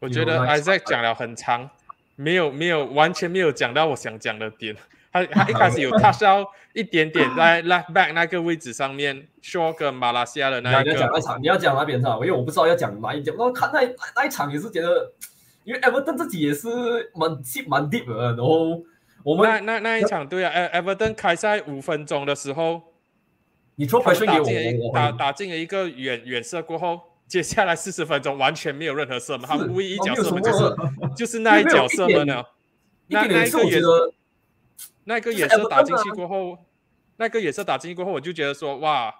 我觉得 Isaac 讲了很长，没有没有完全没有讲到我想讲的点。他他一开始有 touch 到一点点在 left back 那个位置上面，Shaw 跟马来西亚的那一个，要讲那场，你要讲那边场，因为我不知道要讲哪一讲。我看那那那一场也是觉得，因为 Everton 自己也是蛮 deep 蛮 deep 的，然后我们那那那一场对啊，E-，Everton 开赛五分钟的时候，你他们 pressure 打给进打打进了一个远远射过后，接下来四十分钟完全没有任何射门，他们唯一一脚射门就是就是那一脚射门了。那那一个也是那个也是打进去啊过后，那个也是打进去过后，我就觉得说哇，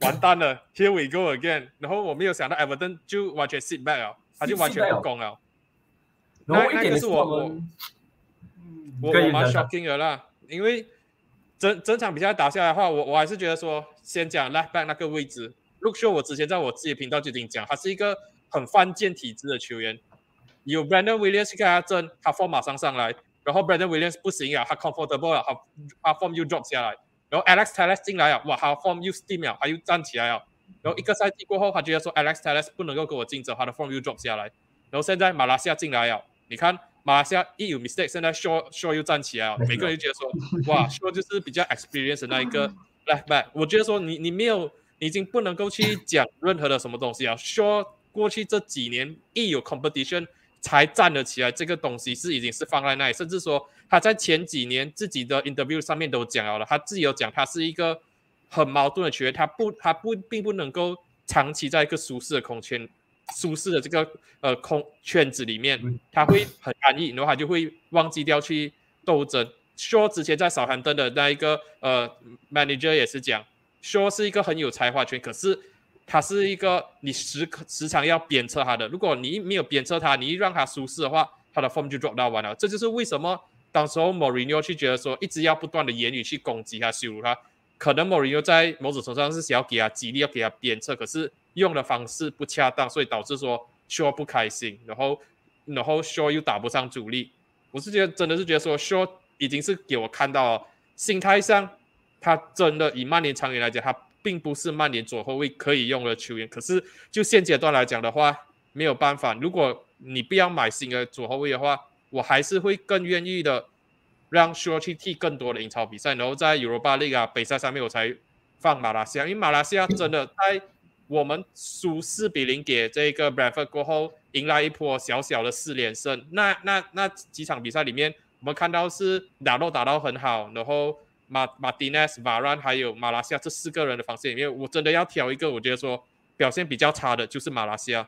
完蛋了，Here we go again。然后我没有想到 Everton 就完全 sit back 了，他就完全不攻了。然后一那那个点点是我我我我蛮可以讲。shocking 的啦，因为整整场比赛打下来的话，我我还是觉得说，先讲 left back 那个位置，Look Show 我之前在我自己的频道就已经讲，他是一个很犯贱体质的球员，有 Brandon Williams 跟他争，他 form 马上上来，然后 Brandon Williams 不行啊，他 comfortable 了，他他 form 又 drop 下来，然后 Alex Telles 进来了，哇，他 form 又 steam 了，他又站起来了，然后一个赛季过后，他觉得说 Alex Telles 不能够跟我竞争，他的 form 又 drop 下来，然后现在马来西亚进来了，你看马来西亚一有 mistake，现在 Shaw Shaw 又站起来了，每个人就觉得说，哇，Shaw 就是比较 experience 的那一个 left back，我觉得说你你没有，你已经不能够去讲任何的什么东西啊，Shaw 过去这几年一有 competition。才站得起来，这个东西是已经是放在那里，甚至说他在前几年自己的 interview 上面都讲了，他自己有讲他是一个很矛盾的球员，他不他不并不能够长期在一个舒适的空间、舒适的这个呃空圈子里面，他会很安逸，然后他就会忘记掉去斗争。说之前在少寒登的那一个呃 manager 也是讲，说是一个很有才华圈，可是。他是一个你时刻时常要鞭策他的，如果你没有鞭策他，你一让他舒适的话，他的 form 就 drop 到完了。这就是为什么当时候 Mourinho 去觉得说，一直要不断的言语去攻击他、羞辱他。可能 Mourinho 在某种程度上是想要给他激励，要给他鞭策，可是用的方式不恰当，所以导致说 Shaw 不开心，然后然后 Shaw 又打不上主力。我是觉得真的是觉得说 Shaw 已经是给我看到了心态上，他真的以曼联长远来讲，他。并不是曼联左后卫可以用的球员，可是就现阶段来讲的话，没有办法。如果你不要买新的左后卫的话，我还是会更愿意的让 s h o 去踢更多的英超比赛，然后在 Europa League 啊比赛上面我才放马来西亚，因为马来西亚真的在我们输四比零给这个 Bradford 过后，迎来一波小小的四连胜。那那那几场比赛里面，我们看到是打都打到很好，然后。马马丁内斯、瓦兰还有马来西亚这四个人的防线里面，我真的要挑一个，我觉得说表现比较差的就是马来西亚。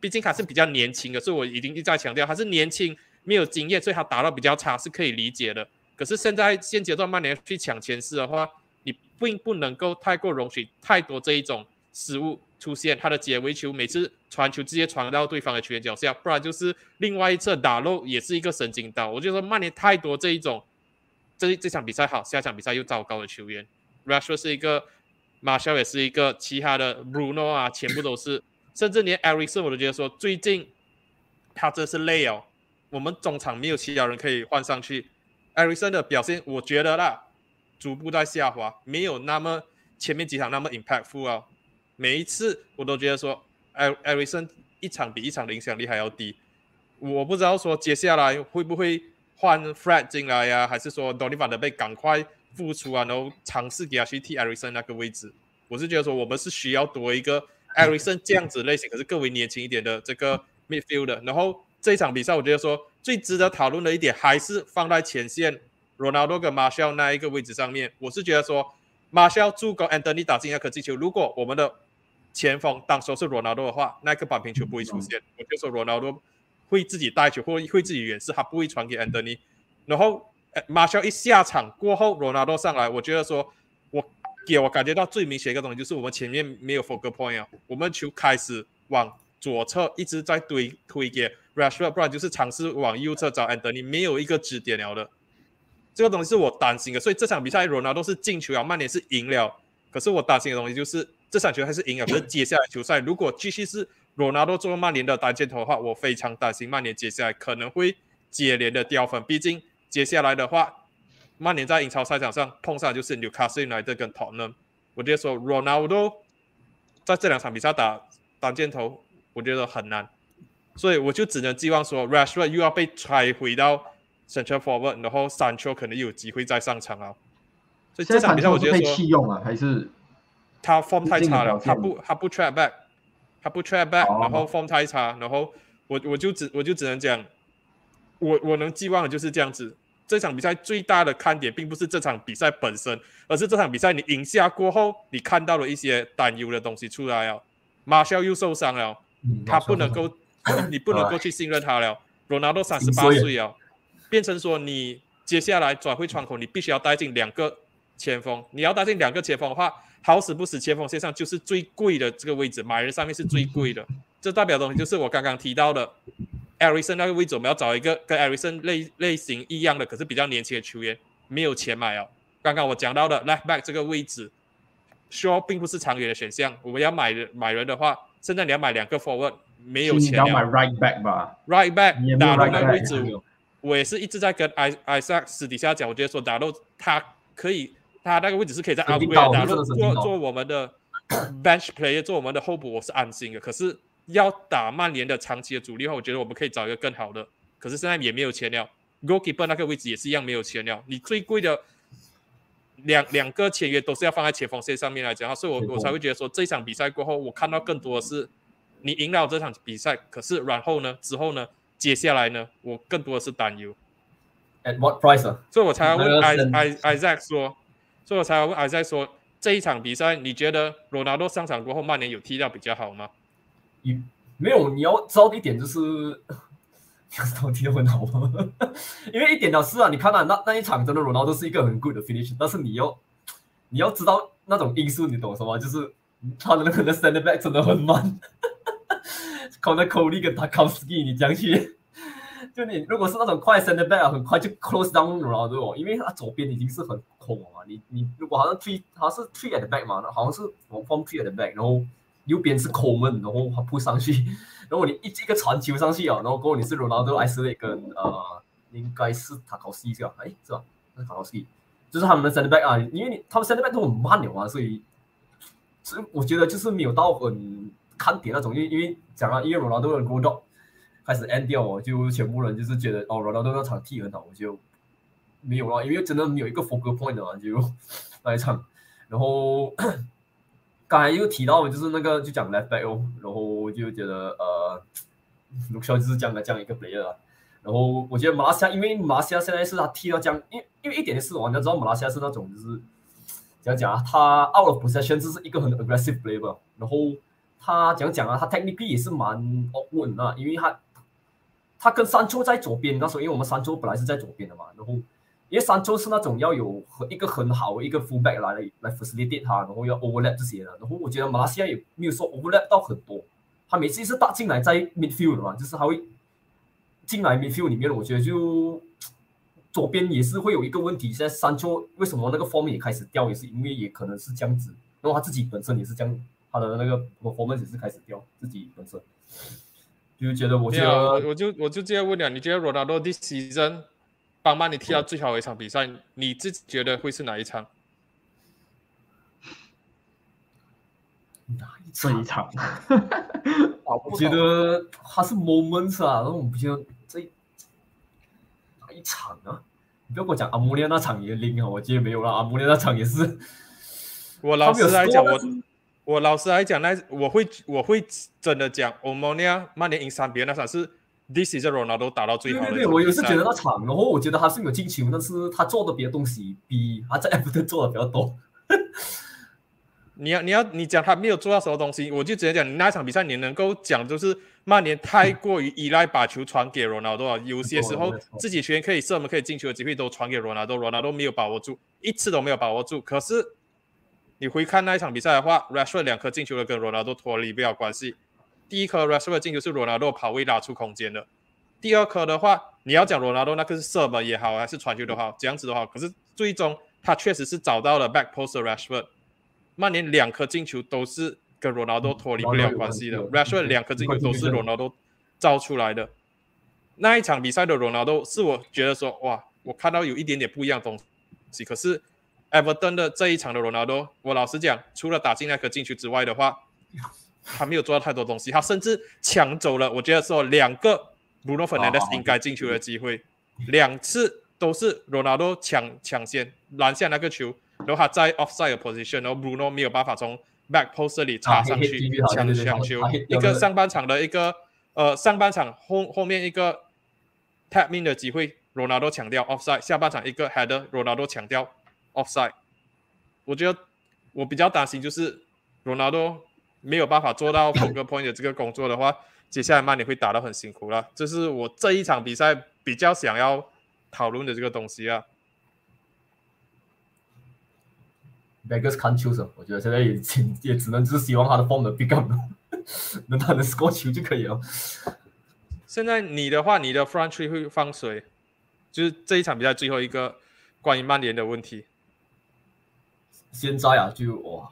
毕竟他是比较年轻的，所以我已经一再强调他是年轻没有经验，所以他打到比较差是可以理解的。可是现在现阶段曼联去抢前四的话，你并不能够太过容许太多这一种失误出现。他的解围球每次传球直接传到对方的球员脚下，不然就是另外一侧打漏也是一个神经刀。我就说曼联太多这一种。这这场比赛好，下场比赛又糟糕的球员，Rashford 是一个，马肖也是一个，其他的 Bruno 啊，全部都是，甚至连 Ericson 我都觉得说，最近他真是累哦。我们中场没有其他人可以换上去，Ericson 的表现我觉得啦，逐步在下滑，没有那么前面几场那么 impactful 啊。每一次我都觉得说艾艾瑞森一场比一场的影响力还要低，我不知道说接下来会不会。换 Fred 进来呀，还是说 d o n i v a 的被赶快复出啊，然后尝试给他去替艾瑞森那个位置？我是觉得说，我们是需要多一个艾瑞森这样子类型，可是更为年轻一点的这个 midfield。然后这一场比赛，我觉得说最值得讨论的一点，还是放在前线 Ronaldo 跟 Marshall 那一个位置上面。我是觉得说，Marshall 助攻 Anthony 打进那颗进球，如果我们的前锋当时是 Ronaldo 的话，那个扳平球不会出现。我就说 Ronaldo。会自己带球，或会自己远射，他不会传给安德尼。然后，马修一下场过后，罗纳多上来，我觉得说，我给我感觉到最明显一个东西就是我们前面没有 focus point 啊，我们球开始往左侧一直在推推给 Rashford，不然就是尝试往右侧找安德尼，没有一个支点了的。这个东西是我担心的，所以这场比赛罗纳多是进球了，曼联是赢了。可是我担心的东西就是这场球还是赢了，可 是接下来球赛如果继续是。罗纳多做曼联的单箭头的话，我非常担心曼联接下来可能会接连的掉分。毕竟接下来的话，曼联在英超赛场上碰上就是纽卡斯尔的跟托纳。我觉得说罗纳多在这两场比赛打单箭头，我觉得很难，所以我就只能寄望说 Rashford 又要被拆回到 central forward，然后三球可能有机会再上场啊。所以这场比赛我觉得说弃用啊，还是他 form 太差了，他不他不 track back。他不 track back，然后 form 太差，然后我我就只我就只能讲，我我能寄望的就是这样子。这场比赛最大的看点并不是这场比赛本身，而是这场比赛你赢下过后，你看到了一些担忧的东西出来了。马肖又受伤了，他不能够，你不能够去信任他了。罗纳多三十八岁了，变成说你接下来转会窗口，你必须要带进两个前锋，你要带进两个前锋的话。好死不死，前锋线上就是最贵的这个位置，买人上面是最贵的。这代表东西就是我刚刚提到的艾瑞森那个位置，我们要找一个跟艾瑞森类类型一样的，可是比较年轻的球员，没有钱买哦。刚刚我讲到的 left back 这个位置，Shaw 并不是长远的选项。我们要买人买人的话，现在你要买两个 forward，没有钱。要买 right back 吧？right back 打到那个位置，我也是一直在跟艾艾萨私底下讲，我觉得说打到他可以，他那个位置是可以在神 upgrade 经刀达洛真的神经刀做做我们的 bench player，做我们的候补，我是安心的。可是要打曼联的长期的主力的话，我觉得我们可以找一个更好的。可是现在也没有钱了，goalkeeper 那个位置也是一样没有钱了。你最贵的两两个签约都是要放在前锋线上面来讲，所以我我才会觉得说这场比赛过后，我看到更多的是你赢了这场比赛，可是然后呢，之后呢，接下来呢，我更多的是担忧。At what price 啊？所以我才要问 Isaac 说，所以我才要问 Isaac 说，这一场比赛你觉得罗纳多上场过后，曼联有踢到比较好吗？你没有，你要知道一点就是，我踢得很好吗？因为一点了是啊，你看啊，那那一场真的罗纳多是一个很 good 的 finish，但是你要你要知道那种因素，你懂什么？就是他的那个 stand back 真的很慢 c o n n c o l y 跟 Takowski，你讲去，就你如果是那种快 stand back 啊很快就 close down 罗纳多，因为他左边已经是很空了嘛，你你如果好像 three 他是 tree at the back 嘛，好像是我 form three at the back，然后。右边是 Coleman，然后他扑上去，然后你一一个传球上去啊，然后过后你是罗纳多、埃斯雷跟呃，应该是塔考斯是吧？哎，是吧？那是塔考斯，就是他们的 center back 啊，因为你他们 center back 都很慢的嘛，所以，所以我觉得就是没有到很看点那种，因为因为讲啊，因为罗纳多的 g o d 开始 end 掉哦，就全部人就是觉得哦，罗纳多那场踢很好，我就没有了，因为真的没有一个 focal point 啊，就那一场，然后。刚才又提到就是那个就讲 left back 哦，然后就觉得呃，卢肖就是这样的这样一个 player 啊。然后我觉得马来西亚，因为马来西亚现在是他踢到这样，因为因为一点是哦，你要知道马来西亚是那种就是怎样讲啊，他 out of possession 就是一个很 aggressive player，然后他怎样讲啊，他 technically 也是蛮 awkward 啊，因为他他跟山丘在左边，那时候因为我们山丘本来是在左边的嘛，然后。因为山丘是那种要有一个很好的一个 fullback 来来 facilitate 他，然后要 overlap 这些的。然后我觉得马来西亚也没有说 overlap 到很多，他每次是打进来在 midfield 嘛，就是他会进来 midfield 里面，我觉得就左边也是会有一个问题。现在山丘为什么那个 form 也开始掉，也是因为也可能是这样子，然后他自己本身也是这样，他的那个 performance 也是开始掉，自己本身就觉得我觉，得我就我就这样问了，你觉得罗纳多 this season 帮曼联踢到最好的一场比赛，你自己觉得会是哪一场？哪一这一场，我觉得他是 moments 啊，然后我不觉得这哪一场啊？你不要跟我讲阿姆列那场也零啊，我记得没有了。阿姆列那场也是，我老实来讲，我我老实来讲，那我会我会真的讲，欧蒙尼亚曼联赢三比二那场是 this is Ronaldo 打到最好的对对对，我也是觉得那场，然后我觉得他是没有进球，但是他做的别的东西比他在 Everton 做的比较多。你要你要你讲他没有做到什么东西，我就直接讲，你那一场比赛你能够讲就是曼联太过于依赖把球传给罗纳多了，有些时候自己球员可以射门可以进球的机会都传给罗纳多，罗纳多没有把握住，一次都没有把握住。可是你回看那一场比赛的话，Rashford 两颗进球的跟罗纳多脱离不了关系。第一颗 Rashford 进球是罗纳多跑位拉出空间的，第二颗的话，你要讲罗纳多那个是射门也好，还是传球都好，这样子的话，可是最终他确实是找到了 back post 的 Rashford。曼联两颗进球都是跟罗纳多脱离不了关系的，Rashford 两颗进球都是罗纳多造出来的。那一场比赛的罗纳多是我觉得说，哇，我看到有一点点不一样的东西。可是 Everton 的这一场的罗纳多，我老实讲，除了打进那颗进球之外的话，他没有做到太多东西，他甚至抢走了，我觉得说两个 Bruno Fernandes 应该进球的机会，两次都是 Ronaldo 抢抢先拦下那个球，然后他在 offside 的 position，然后 Bruno 没有办法从 back post 这里插上去抢抢球，一个上半场的一个呃上半场后后面一个 tap in 的机会，罗纳多抢掉 offside，下半场一个 header，罗纳多抢掉 offside。我觉得我比较担心就是罗纳多没有办法做到 focal point 的这个工作的话，接下来曼联会打得很辛苦了。这是我这一场比赛比较想要讨论的这个东西啊。Vegas 看球手，我觉得现在也仅也只能就是希望他的 form 能 pick up，能他能 score 球就可以了。现在你的话，你的 front three 会放谁？就是这一场比赛最后一个关于曼联的问题。现在啊，就哇，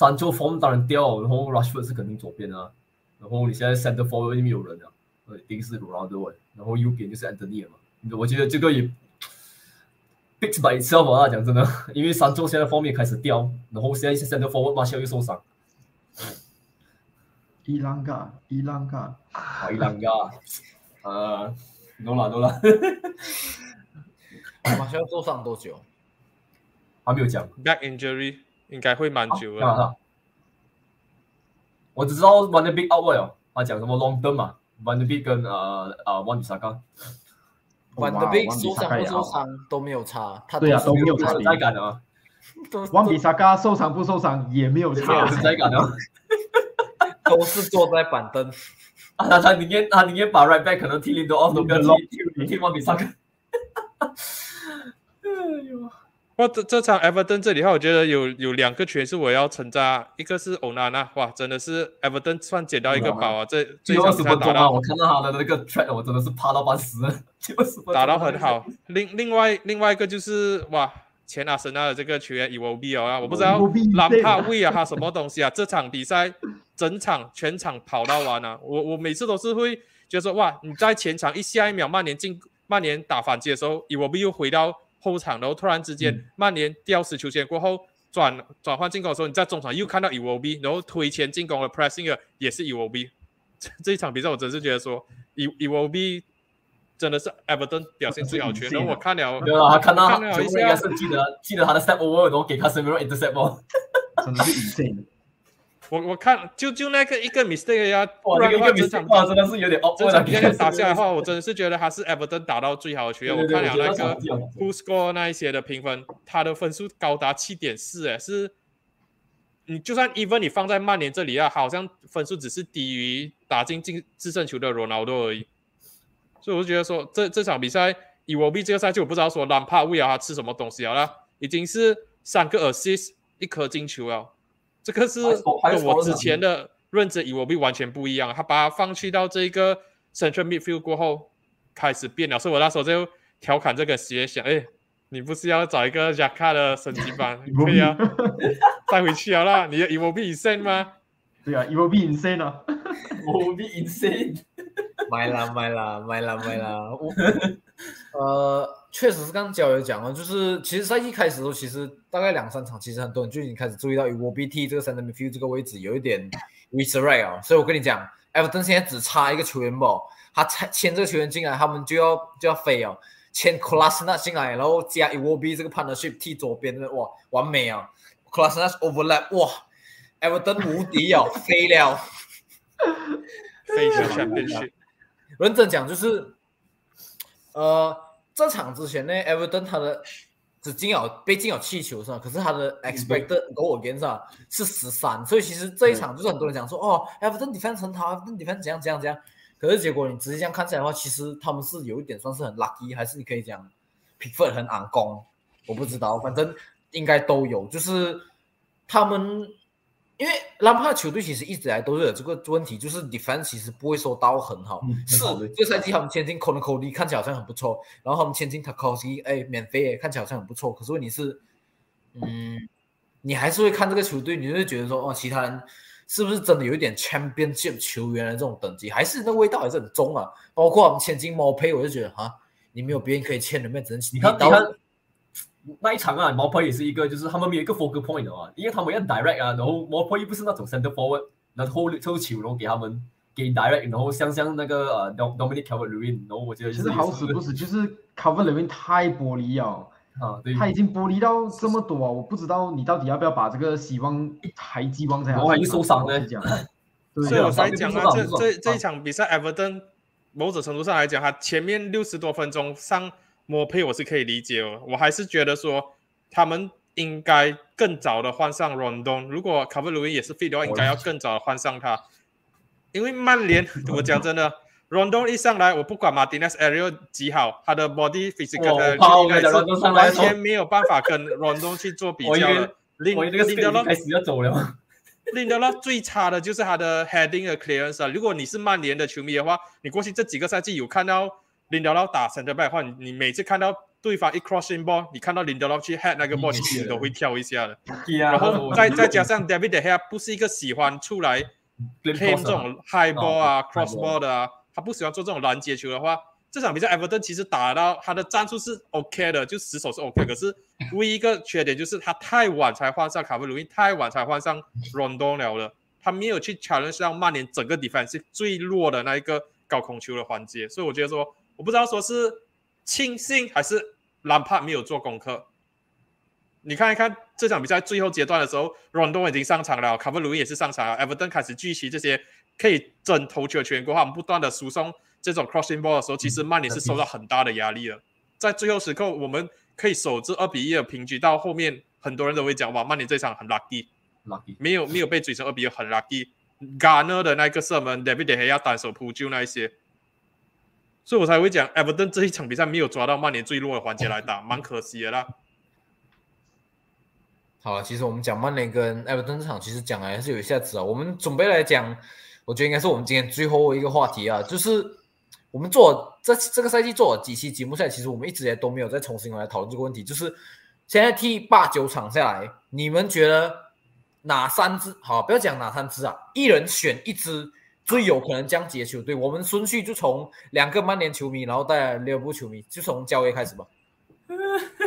三座 form 当然掉，然后 Rushford 是肯定左边啊，然后你现在 center forward 里面有人了，呃一定是罗纳多，然后右边就是安东尼了嘛。我觉得这个也 fix by itself 啊，讲真的，因为三座现在峰也开始掉，然后现在 center forward 马修又受伤，伊朗嘎，伊朗嘎，啊伊朗嘎，呃，懂了懂了，马修受伤多久？还没有讲。back injury 应该会蛮久的。啊，我只知道 Van de Beek out 了，他讲什么 long term 嘛，Van de Beek 跟呃呃 Wan Bissaka，玩的 big 受伤不受伤都没有差，他对啊都没有差存在感的啊，都万比萨嘎受伤不受伤也没有差，存在感的啊。都是坐在板凳。啊他他宁愿他宁愿把 right back 可能踢林多奥都不要踢踢踢 Wan Bissaka。哎呦，哇，这这场 Everton 这里的话，我觉得有有两个球员是我要称赞，一个是欧娜娜，哇，真的是 Everton 算捡到一个宝啊！这这最后十分钟啊，打到我看到他的那个 track，我真的是怕到半死打到很好。另另外另外一个就是哇，前阿森纳的这个球员 Iwobi 啊，我不知道兰帕威啊他什么东西啊，这场比赛整场全场跑到完啊，我我每次都是会觉得说哇，你在前场一下一秒曼联进曼联打反击的时候，Iwobi 又回到后场，然后突然之间、曼联吊死球权过后。转转换进攻的时候，你在中场又看到 Iwobi，然后推前进攻的 pressing 的也是 Iwobi。这这一场比赛，我真是觉得说，I Iwobi 真的是 Everton 表现最好球员。然后我看了，对啊，他看到看了一全部人应该，是记得记得他的 step over，然后给 Casemiro intercept 哦。真的是 insane。我我看就就那个一个 mistake 呀，不哇，然的话那个一个整 mistake 真的是有点整场比赛打下来的话，我真的是觉得他是 Everton 打到最好的球员。我看了那个 Who Score 那一些的评分，他的分数高达七点四，哎，是你就算 even 你放在曼联这里啊，好像分数只是低于打进进制胜球的罗纳多而已。所以我就觉得说，这这场比赛以我 B 这个赛季，我不知道说兰帕为了他吃什么东西好了，已经是三个 assist 一颗进球了，这个是跟我之前的认知以我 B 完全不一样。他把他放弃到这个 central midfield 过后，开始变了，所以我那时候就调侃这个鞋想，哎。你不是要找一个 Jacka 的升级版？可以啊，带回去了啦。你的 e v o b insane 吗？对啊 e v o b insane 啊 e v o b insane。买啦买啦买啦买啦！我 呃，确实是刚刚焦友讲了，就是其实赛季开始的时候，其实大概两三场，其实很多人就已经开始注意到 e v o b t 这个 center midfield 这个位置有一点 r e s e r a 啊。所以我跟你讲，Everton 现在只差一个球员不，他签这个球员进来，他们就要就要飞哦。签 c l a s n a 进来，然后加 Iwobi 这个 partnership 踢左边的，哇，完美啊 c l a s n a overlap，哇，Everton 无敌哦，飞了，飞向下边去。认真讲就是，呃，这场之前呢，Everton 他的只进了被进了气球是吧？可是他的 expected goal against 啊是十三，所以其实这一场就是很多人讲说，哦，Everton defense 很好，Everton defense 怎样怎样怎样。可是结果你直接这样看起来的话，其实他们是有一点算是很 lucky，还是你可以讲评分很昂攻，我不知道，反正应该都有。就是他们因为兰帕球队其实一直以来都是有这个问题，就是 defense 其实不会说到很好。嗯是这赛季他们签进 c o n c o l y 看起来好像很不错，然后他们签进 Tarkowski，哎，免费看起来好像很不错。可是问题是，嗯，你还是会看这个球队，你就会觉得说，哦，其他人。是不是真的有一点 championship 球员的这种等级，还是那味道还是很重啊？包括我们签进毛胚，我就觉得啊，你没有别人可以签的，没有只能你看，你看那一场啊，毛胚也是一个，就是他们没有一个 focal point 的啊，因为他们要 direct 啊，然后毛胚又不是那种 center forward，然后抽球，然后给他们给 direct，然后像像那个呃 Dominic Calvert-Lewin，然后我觉得其实好死不死，就是 Calvert-Lewin 太玻璃了。啊，对，他已经玻璃到这么多啊！我不知道你到底要不要把这个希望还寄望在他身上。受伤呢，所以我才讲啊，这这这一场比赛，Everton 某种程度上来讲，他前面六十多分钟上莫佩，我是可以理解哦。我还是觉得说，他们应该更早的换上 Rondon。如果卡布鲁因也是 fit 的话，应该要更早的换上他，因为曼联，我讲真的。Rondon 一上来，我不管 Martinez Ariel 几好，他的 body physical 的完全没有办法跟 Rondon 去做比较的。林林德洛开始要走了。林德洛最差的就是他的 heading 的 clearance 啊！如果你是曼联的球迷的话，你过去这几个赛季有看到林德劳打 center back 的话，你你每次看到对方一 crossing ball，你看到林德劳去 head 那个 ball，你心都会跳一下的。然后再再加上 David De Gea 不是一个喜欢出来 claim 这种 high ball 啊、cross ball 的啊。他不喜欢做这种拦截球的话，这场比赛 Everton 其实打到他的战术是 OK 的，就死守是 OK，可是唯一一个缺点就是他太晚才换上卡布鲁因，太晚才换上 Rondon 了了，他没有去 challenge 上曼联整个 defense 最弱的那一个高空球的环节，所以我觉得说，我不知道说是庆幸还是兰帕没有做功课。你看一看这场比赛最后阶段的时候，Rondon 已经上场了，卡布鲁因也是上场了，Everton 开始聚齐这些可以争头球的球员过后，我们不断的输送这种 crossing ball 的时候，其实曼联是受到很大的压力了。在最后时刻，我们可以守至二比一的平局，到后面很多人都会讲，哇，曼联这场很 lucky，lucky。没有没有被追成二比一很 lucky。Garner 的那个射门，David 单手扑救那一些，所以我才会讲 Everton 这一场比赛没有抓到曼联最弱的环节来打，蛮可惜的啦。好了，其实我们讲曼联跟 Everton 这场，其实讲来还是有一下子啊。我们准备来讲，我觉得应该是我们今天最后一个话题啊，就是我们做这这个赛季做了几期节目赛，其实我们一直也都没有再重新来讨论这个问题。就是现在踢八九场下来，你们觉得哪三支好？不要讲哪三支啊，一人选一支最有可能降级的球队。我们顺序就从两个曼联球迷，然后带来利物浦球迷，就从交易开始吧。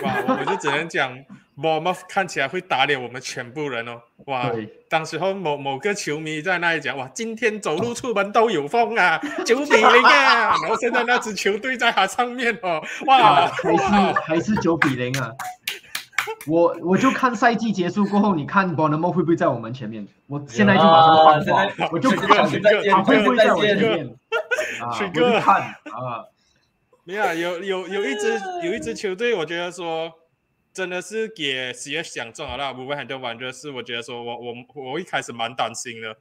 哇，我们就只能讲 b o r m o u t 看起来会打脸我们全部人哦。哇，对当时候某某个球迷在那里讲，哇，今天走路出门都有风啊，九比零啊。然后现在那支球队在他上面哦，哇啊，，还是还是九比零啊！我我就看赛季结束过后，你看 b o n a m o 会不会在我们前面？我现在就马上放话在，我就这个看这个他会不会在我前面 啊？这个我就看啊，没有啊有有有一支有一支球队，我觉得说真的是给 CS 想中了啦。无非很多玩就是我觉得说我我我一开始蛮担心的，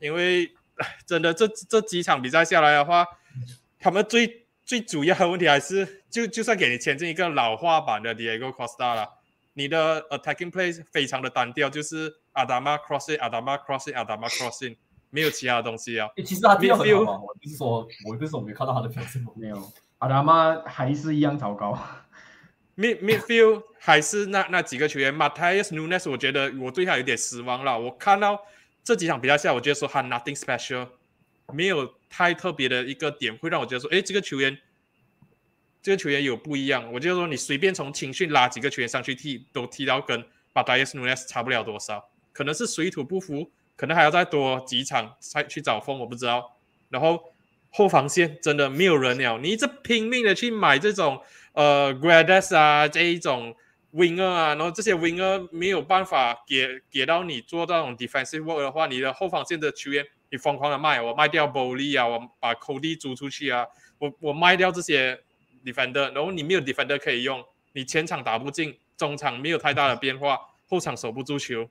因为真的这这几场比赛下来的话，他们最最主要的问题还是就就算给你签进一个老化版的 Diego Costa 了，你的 attacking play 非常的单调，就是 Adama crossing Adama crossing Adama crossing，没有其他的东西啊。诶其实他踢得很好嘛，我不是说，我不是说我没有看到他的表现。没有，阿达妈还是一样糟糕。mid midfield 还是那那几个球员，Matthias Nunes，我觉得我对他有点失望了。我看到这几场比赛下，我觉得说他 nothing special，没有太特别的一个点，会让我觉得说，诶，这个球员，这个球员有不一样。我就说你随便从青训拉几个球员上去踢，都踢到跟巴达耶斯努埃斯差不了多少，可能是水土不服，可能还要再多几场才去找风，我不知道。然后后防线真的没有人了，你一直拼命的去买这种呃 Gradas 啊这一种 winger 啊，然后这些 winger 没有办法给给到你做到那种 defensive work 的话，你的后防线的球员你疯狂的卖，我卖掉 Bowley 啊，我把 Cody 租出去啊，我我卖掉这些 defender，然后你没有 defender 可以用，你前场打不进，中场没有太大的变化，后场守不住球，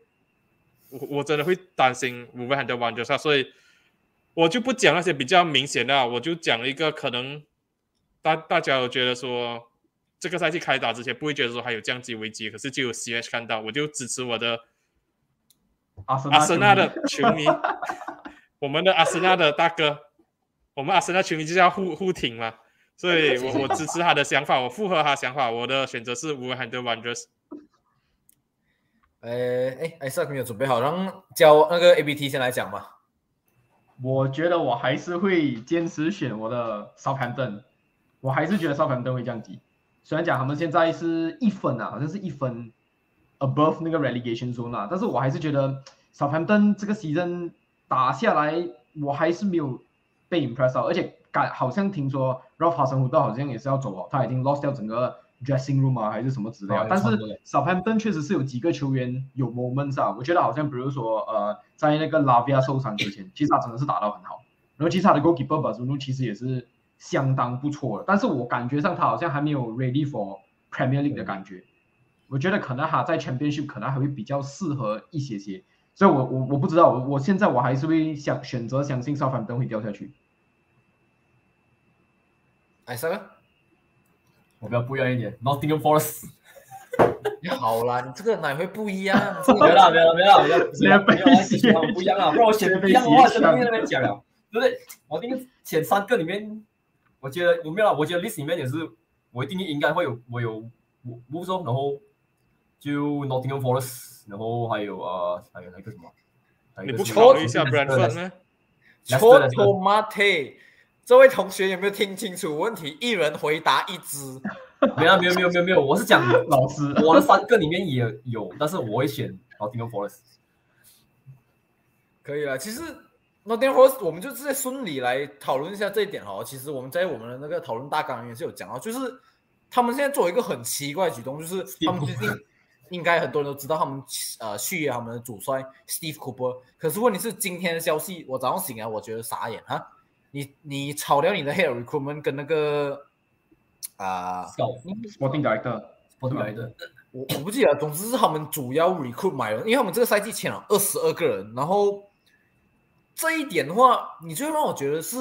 我我真的会担心五位汉德玩家赛，所以我就不讲那些比较明显的啊，我就讲一个可能大大家有觉得说这个赛季开打之前不会觉得说还有降级危机，可是就有 CH 看到，我就支持我的阿森纳的球迷，我们的阿森纳的大哥，我们阿森纳球迷就是要互互挺嘛，所以我 我支持他的想法，我附和他的想法，我的选择是乌汉德 Wanderers。呃，哎，艾萨没有准备好，让教那个 ABT 先来讲吧。我觉得我还是会坚持选我的 Southampton，我还是觉得 Southampton 会降级。虽然讲他们现在是一分啊，好像是一分 above 那个 relegation zone 啊，但是我还是觉得 Southampton 这个 season 打下来，我还是没有被 impress 到，而且感好像听说 Ralph 哈森胡道好像也是要走哦，他已经 lost 掉整个 dressing room 啊，还是什么之类的。啊但是 Southampton 确实是有几个球员有 moments 啊，我觉得好像比如说呃，在那个 Lavia 受伤之前，其实他真的是打到很好。然后其实他的 goalkeeper z u n u 其实也是相当不错的，但是我感觉上他好像还没有 ready for Premier League 的感觉。我觉得可能哈在 Championship 可能还会比较适合一些些，所以我我我不知道，我我现在我还是会想选择相信 Southampton 会掉下去。艾萨呢？我比较不一样一点，Nottingham Forest。你 好啦，你这个哪会不一样？这 个没有啦，没有啦，没有啦，没有啦，直接被没有啦，其实他们不一样啊，不然我选不一样的话，真的会在那边讲了，对不对？我定前三个里面，我觉得我没有啦？我觉得 list 里面也是，我一定应该会有，我有 Wolves，然后就 Nottingham Forest，然后还有啊，还有那个什么？你不考虑一下 Leicester Brentford 呢？Leicester Choto Mate 这位同学有没有听清楚问题？一人回答一只。没有没有没有没有没有，我是讲 老师，我的三个里面也有，但是我会选 Nottingham Forest。可以了，其实 Nottingham Forest 我们就直接顺理来讨论一下这一点哈。其实我们在我们的那个讨论大纲里面是有讲到，就是他们现在做一个很奇怪的举动，就是他们最近应该很多人都知道他们呃续约他们的主帅 Steve Cooper，可是问题是今天的消息，我早上醒来我觉得傻眼哈，你你炒掉你的 Head Recruitment 跟那个啊。Sporting Director，我我我不记得，总之是他们主要 recruit 买了，因为他们这个赛季签了二十二个人，然后这一点的话，你就会让我觉得是，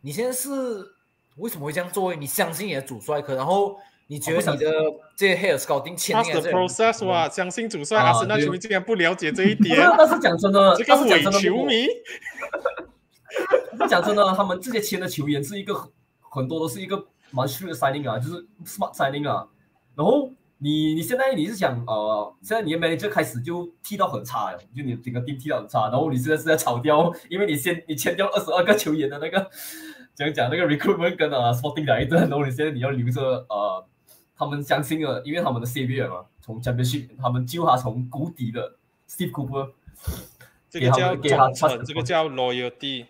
你现在是为什么会这样做？你相信你的主帅，可然后你觉得你的这些 hair scouting 签 Trust the 这些人 process 哇，相信主帅啊阿森纳球迷竟然不了解这一不点是，，但是讲真的，这个伪球迷。讲真的，他们这些签的球员是一个很很多都是一个蛮 s h 的 signing 啊，就是 smart signing 啊。然后你你现在你是想呃，现在你的 manager 开始就踢到很差了，就你整个 team 踢到很差，然后你现在是在炒掉，因为你先你签掉二十二个球员的那个讲讲那个 recruitment 跟啊 sporting 来的，然后你现在你要留着呃，他们相信了，因为他们的 savior 嘛，从 championship 他们救他从谷底的 Steve Cooper。这个叫给他忠 trust 诚，这个叫 loyalty，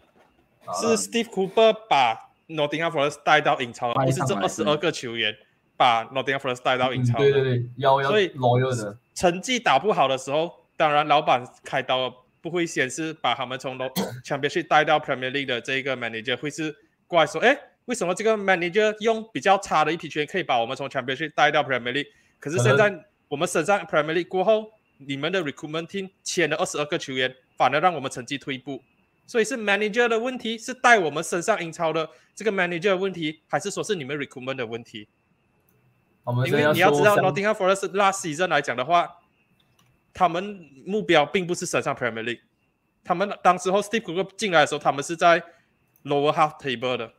啊是 Steve Cooper 把 Nottingham Forest 带到英超，不是这二十二个球员把 Nottingham Forest 带到英超。嗯对对对，要要所以 loyal 的。成绩打不好的时候，当然老板开刀不会先是把他们从 Championship 带到 Premier League 的这一个 manager，会是过来说，哎，为什么这个 manager 用比较差的一批球员可以把我们从 Championship 带到 Premier League？可是现在我们升上 Premier League 过后，你们的 recruitment team 签了二十二个球员，反而让我们成绩退步。所以是 manager 的问题，是带我们升上英超的这个 manager 的问题，还是说是你们 recruitment 的问题？因我们因为你要知道，Nottingham Forest last season 来讲的话，他们目标并不是升上 Premier League。他们当时候 Steve Cooper 进来的时候，他们是在 lower half table 的。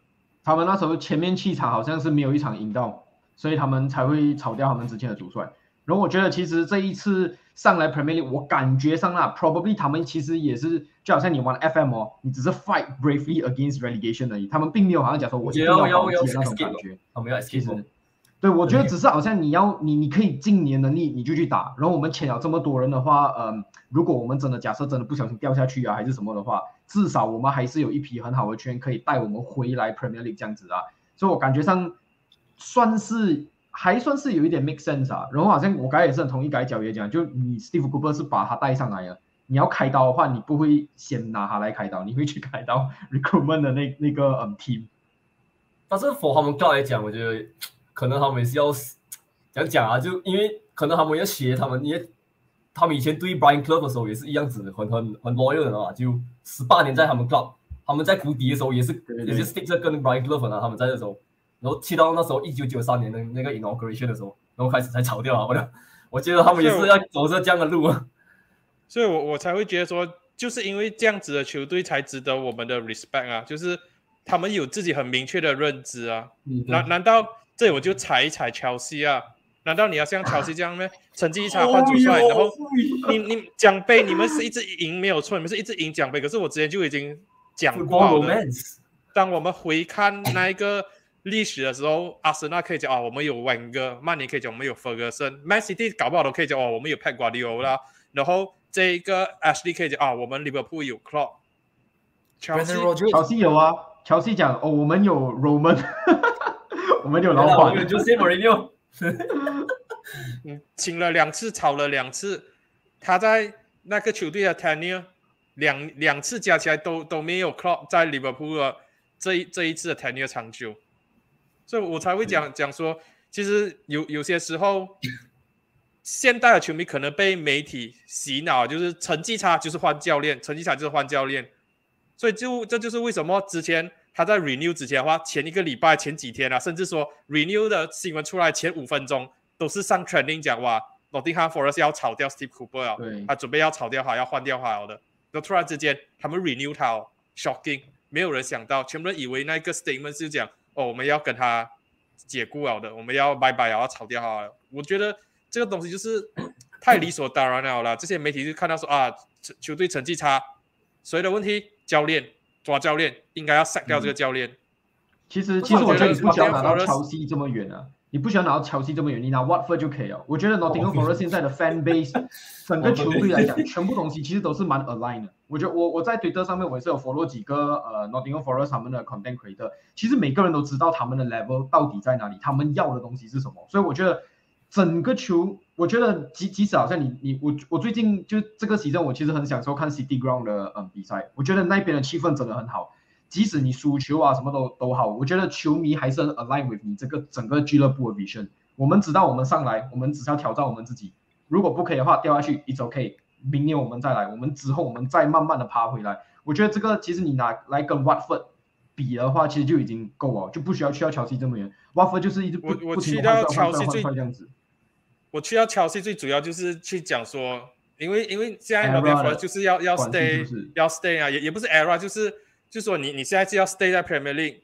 他们那时候前面气场好像是没有一场赢到，所以他们才会炒掉他们之前的主帅。然后我觉得其实这一次上来 Premier League，我感觉上啦，probably 他们其实也是就好像你玩 FM 哦，你只是 fight bravely against relegation 而已，他们并没有好像讲说我一定要保级的那种感觉。我们要其实哦。对，我觉得只是好像你要你你可以尽你的能力，你就去打。然后我们签了这么多人的话，嗯，如果我们真的假设真的不小心掉下去啊，还是什么的话，至少我们还是有一批很好的球员可以带我们回来 Premier League 这样子啊。所以我感觉上算是还算是有一点 make sense 啊。然后好像我刚才也是很同意改角也讲，就你 Steve Cooper 是把他带上来了。你要开刀的话，你不会先拿他来开刀，你会去开刀 recruitment 的那那个嗯 team。但是 for 他们 club 来讲，我觉得可能他们也是要讲讲啊，就因为可能他们要学他们，因为他们以前对 Brian Clough 的时候也是一样子，很很很 loyal 的啊，就十八年在他们 club，他们在谷底的时候也是也是 stick 着跟 Brian Clough 啊，他们在的时候，然后去到那时候一九九三年的那个 inauguration 的时候，然后开始才炒掉啊，我我觉得他们也是要走着这样的路啊。所以我我才会觉得说，就是因为这样子的球队才值得我们的 respect 啊，就是他们有自己很明确的认知啊。嗯，难难道这里我就踩一踩乔西啊？难道你要像乔西这样咩？成绩一差换主帅，然后你你奖杯你们是一直赢没有错，你们是一直赢奖杯，可是我之前就已经讲过了。当我们回看那一个历史的时候，阿森纳可以讲啊，我们有温哥，曼联可以讲我们有 Ferguson，Man City 搞不好都可以讲哦，我们有 Pep Guardiola，然后这一个 Ashley 可以讲啊，我们 Liverpool 有 Klopp。Brandon Chelsea Rodgers 乔西有啊，乔西讲哦，我们有 Roman，我们有老板？老板，就 Jose Mourinho，嗯，请了两次，炒了两次，他在那个球队的 tenure 两两次加起来都都没有 Klopp 在利物浦的这一这一次的 tenure 长久，所以我才会讲讲说，其实有有些时候，现代的球迷可能被媒体洗脑，就是成绩差就是换教练，成绩差就是换教练，所以就这就是为什么之前他在 renew 之前的话，前一个礼拜、前几天啊，甚至说 renew 的新闻出来前五分钟，都是上 trending 讲哇，Nottingham Forest 要炒掉 Steve Cooper 啊，对他准备要炒掉他，要换掉他了的。然后突然之间，他们 renew 他哦，shocking，没有人想到，全部人以为那个 statement 是讲哦，我们要跟他解雇了的，我们要拜拜了，要炒掉他了。我觉得这个东西就是 太理所当然了啦。这些媒体就看到说啊，球球队成绩差，谁的问题？教练抓教练，应该要 sack 掉这个教练。其实其实我觉得你不需要拿到乔西这么远啊，你不需要拿到乔西这么远，你拿 Watford 就可以了。我觉得 Nottingham Forest 现在的 fan base 整个球队来讲，全部东西其实都是蛮 align 的。我觉得我我在推特上面我也是有 follow 几个呃 Nottingham Forest 他们的 content creator，其实每个人都知道他们的 level 到底在哪里，他们要的东西是什么。所以我觉得整个球，我觉得即即使好像你你我我最近就这个 season 我其实很享受看 City Ground 的嗯比赛，我觉得那边的气氛真的很好。即使你输球啊什么都都好，我觉得球迷还是很 align with 你这个整个俱乐部的 vision。我们知道我们上来，我们只是要挑战我们自己，如果不可以的话掉下去，it's okay。明年我们再来，我们之后我们再慢慢的爬回来。我觉得这个其实你拿来跟 Watford 比的话，其实就已经够了，就不需要去到乔西这么远。Watford 就是一直不我我不停去到地换帅换帅乔西最换帅这样子。我去到切西最主要就是去讲说，因为因为现在就是要要 stay 要 stay 啊，也也不是 era，就是就是说你你现在是要 stay 在 Premier League。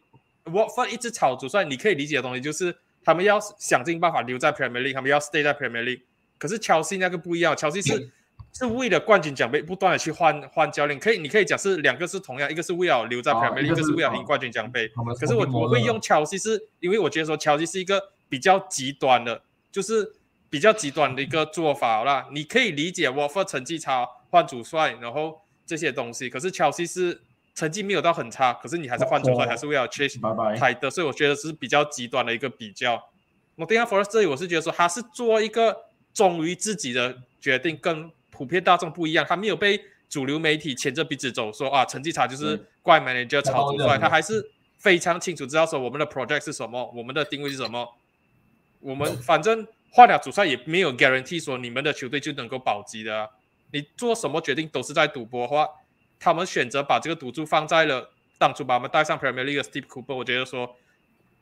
Watford 一直炒主帅，你可以理解的东西就是他们要想尽办法留在 Premier League，他们要 stay 在 Premier League。可是乔西那个不一样，乔西是是为了冠军奖杯不断的去换换教练，可以你可以讲是两个是同样，一个是为了留在哦 Premier League，、一个是一个是为了哦赢冠军奖杯。可是我我会用乔西是，因为我觉得说乔西是一个比较极端的，就是比较极端的一个做法啦。你可以理解 Watford 成绩差换主帅，然后这些东西，可是乔西是成绩没有到很差，可是你还是换主帅，哦还是为了 chase 拜拜。的，所以我觉得是比较极端的一个比较。Nottingham Forest 这里我是觉得说他是做一个忠于自己的决定，跟普遍大众不一样，他没有被主流媒体牵着鼻子走，说啊成绩差就是怪 manager 炒主帅，他还是非常清楚知道说我们的 project 是什么，我们的定位是什么，我们反正换了主帅也没有 guarantee 说你们的球队就能够保级的、你做什么决定都是在赌博的话，他们选择把这个赌注放在了当初把他们带上 Premier League 的 Steve Cooper，我觉得说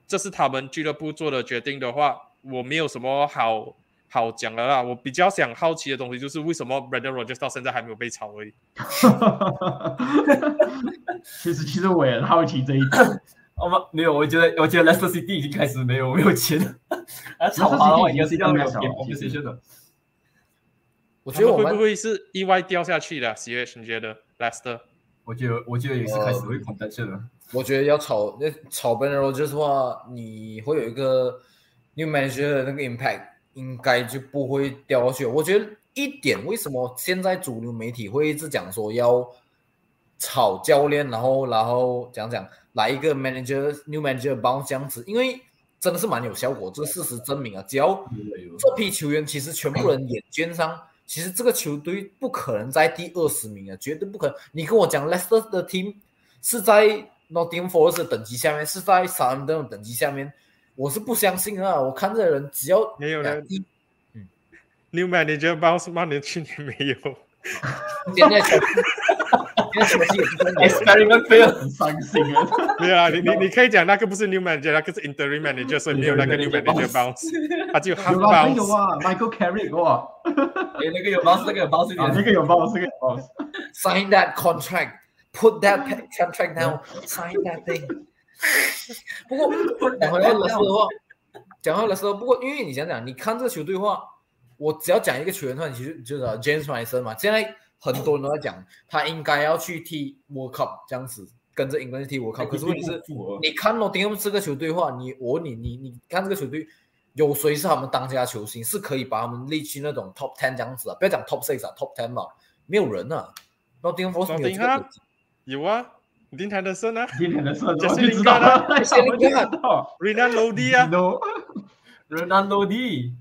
这是他们俱乐部做的决定的话，我没有什么好好讲的啦。我比较想好奇的东西就是为什么 Brendan Rodgers 到现在还没有被炒而已。其实其实我也很好奇这一点。我们没有，我觉得我觉得 Leicester City 已经开始没有没有钱了，啊，炒他的话应该是要有点 compensation 的。我觉得我们会不会是意外掉下去的？CH 你觉得 Leicester？我觉得我觉得也是开始会 contention 了。我觉得要炒那炒 Ben Rogers 的话，你会有一个 new manager 的那个 impact，应该就不会掉下去。我觉得一点，为什么现在主流媒体会一直讲说要炒教练，然后然后讲讲来一个 manager new manager 帮这样子，因为真的是蛮有效果，这个事实证明啊，只要这批球员其实全部人眼尖上，其实这个球队不可能在第二十名啊，绝对不可能。你跟我讲 Leicester 的 team 是在 Nottingham Forest 的等级下面，是在 Southampton 等级下面，我是不相信啊！我看这人只要没有人一 New manager bounce 曼联去年没有。现在 experiment fail，很伤心啊！没有啊，你你你可以讲那个不是 new manager，那个是 interim manager，所以没有那个 new manager bounce，他就 half 有啦，有 bounce。有啊，Michael Carrick 哇，哎，那个有 bounce，那个有 bounce 那点。个有 bounce，那个有 bounce。sign that contract, put that contract down, sign that thing。不过讲回来勒斯的话，讲回来勒斯，不过因为你想想，你看这个球队的话，我只要讲一个球员的话，你其实就知道 James Mason 嘛。现在很多人都在讲他应该要去踢 World Cup 这样子，跟着英格兰踢 World Cup。可是问题是，你看诺丁汉这个球队的话，你我问你你你看这个球队有谁是他们当家球星，是可以把他们列去那种 top ten 这样子啊？不要讲 top six 啊，top ten 嘛，没有人啊。诺丁汉有这个。有啊，林坦德森啊今天的设置我就知道了啊，我就知道。，Renan Lodi 啊，No，Ronaldo D，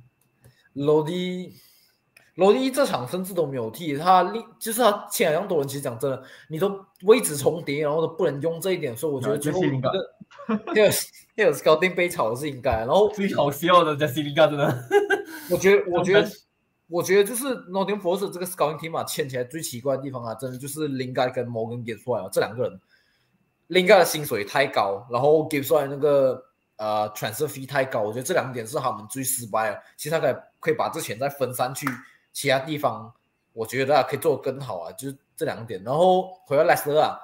罗伊，这场甚至都没有踢，他力就是他前两多人，其实讲真的，你都位置重叠，然后都不能用这一点，所以我觉得啊最后 Jesse 那个那个那个 scouting 被炒是应该，然后最好笑的 Jesse Lingard 真的。我觉得 我觉得我觉得就是 Nottingham Forest 这个 scouting team 啊，签起来最奇怪的地方啊，真的就是林盖跟 Morgan 给出来了这两个人，林盖的薪水太高，然后给出来那个呃 transfer fee 太高，我觉得这两点是他们最失败的。其实他可以可以把这钱再分散去其他地方，我觉得啊可以做得更好啊，就是这两点。然后回到 Leicester 啊，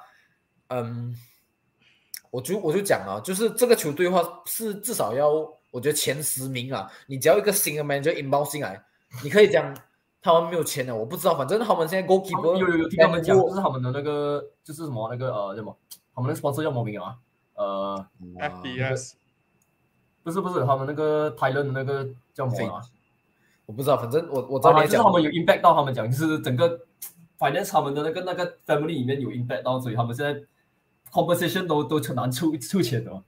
嗯，我就我就讲啊，就是这个球队的话是至少要我觉得前十名啊，你只要一个新的 manager inbound 进来，你可以讲他们没有钱的，我不知道，反正他们现在 goalkeeper 有有有听他们讲，就是他们的那个就是什么那个呃叫什么，他们的 sponsor 叫什么名啊？呃，FBS 不是不是，他们那个 Thailand 的那个叫什么啊？我不知道，反正我我知道讲就是他们有 impact 到他们讲，就是整个 finance 他们的那个那个 family 里面有 impact 到，所以他们现在 conversation 都都很难出出钱的。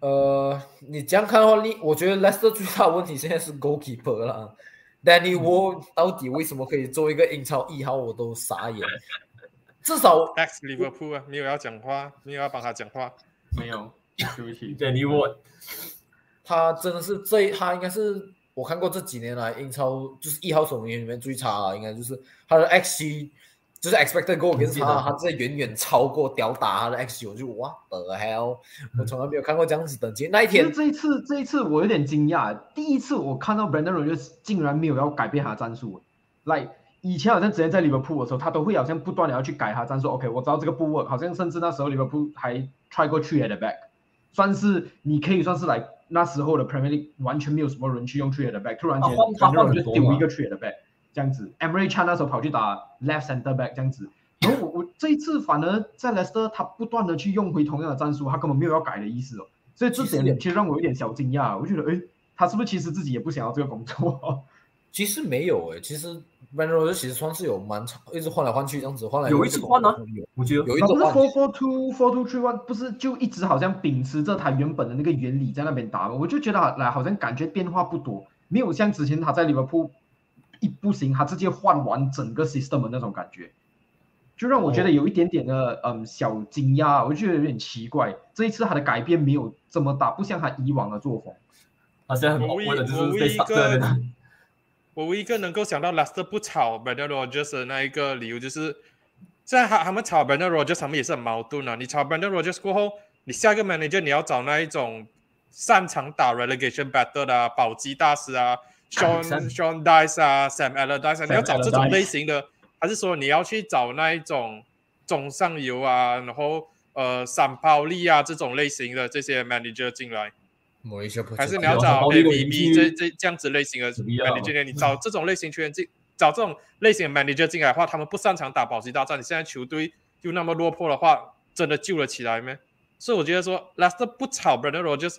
呃，你这样看的话，你我觉得 Leicester 最大的问题现在是 goalkeeper 啦。Danny Ward 到底为什么可以做一个英超一号，我都傻眼。至少 X Liverpool 啊，没有要讲话，没有要帮他讲话。没有，对不起。Danny Ward，他真的是这他应该是我看过这几年来英超就是一号守门员里面最差啊，应该就是他的 XG 就是 expected goal 也是他，他这远远超过吊打他的 XG，我就 what the hell，我从来没有看过这样子等级。那一天这一次，这一次我有点惊讶，第一次我看到 Brandon Rodgers 竟然没有要改变他的战术，like 以前好像之前在利物浦的时候，他都会好像不断的要去改他战术。OK，我知道这个不 work，好像甚至那时候利物浦还 try 过 three at the back，算是你可以算是来那时候的 Premier League 完全没有什么人去用 at the back，突然间他换他 Brandon 换很 Rodgers 多嘛丢一个 at the back 这样子，Emery Chan 那时候跑去打 left center back 这样子。然后我我这一次反而在 Leicester 他不断的去用回同样的战术，他根本没有要改的意思哦，所以这点其实让我有点小惊讶，我觉得诶，他是不是其实自己也不想要这个工作？其实没有诶、其实 Van r o 其实算是有蛮长，一直换来换去这样子，换来有一直换啊有我觉得他不是有一直换 four four two four two three one，不是就一直好像秉持着他原本的那个原理在那边打吗？我就觉得好来好像感觉变化不多，没有像之前他在利物浦一不行，他直接换完整个 system 的那种感觉，就让我觉得有一点点的嗯小惊讶，我就觉得有点奇怪。这一次他的改变没有这么大，不像他以往的作风。他现在很我唯一 awkward 的，就是被杀掉的。我唯一一个能够想到 Leicester 不炒 Brendan Rodgers 的那一个理由，就是现在他他们炒 Brendan Rodgers，他们也是很矛盾啊。你炒 Brendan Rodgers 过后，你下一个 manager 你要找那一种擅长打 relegation battle 的、啊、保级大师啊，Sean Sean Dice 啊，Sam Allardyce，啊你要找这种类型的，还是说你要去找那一种中上游啊，然后呃散抛力啊这种类型的这些 manager 进来？某一些还是你要找很暴力的 A B 人 B 去这这这样子类型的 manager，你找这种类型球员进，找这种类型的 manager 进来的话，他们不擅长打保级大战，你现在球队又那么落魄的话，真的救了起来没？所以我觉得说 Leicester 不炒 Brendan Rodgers，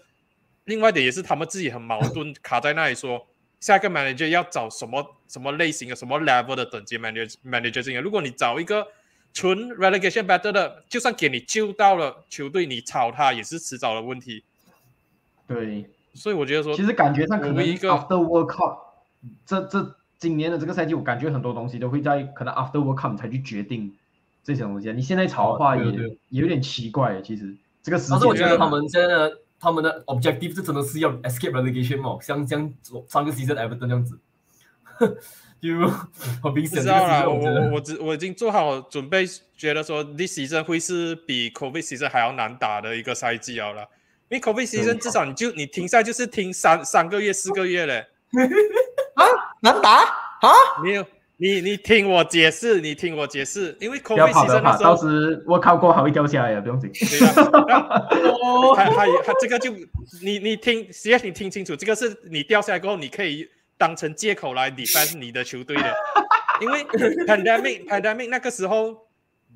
另外一点也是他们自己很矛盾，卡在那里说下一个 manager 要找什么什么类型的什么 level 的等级 manager manager 进来。如果你找一个纯 relegation battle 的，就算给你救到了球队，你炒他也是迟早的问题。对，所以我觉得说，其实感觉上可能一一个 after World Cup，这这今年的这个赛季，我感觉很多东西都会在可能 after World Cup 才去决定这些东西啊。你现在炒的话也、哦对对也有点奇怪，其实。这个时但是我觉得他们现在的他们的 objective 是真的是要 escape relegation 嘛，像像上个 season Everton 这样子，就很明显这个不知道啦，我我我我只我已经做好准备，觉得说 this season 会是比 COVID season 还要难打的一个赛季好了。因为 COVID season 至少你就你停赛就是停三三个月四个月嘞，难打？啊！没有你你听我解释，你听我解释，因为不要 COVID 跑不要 season 那跑，到时候时我靠过还会掉下来的，不用紧。对啊，还还还这个就你你听，实际你听清楚，这个是你掉下来过后，你可以当成借口来 defend 你的球队的，因为 pandemic pandemic 那个时候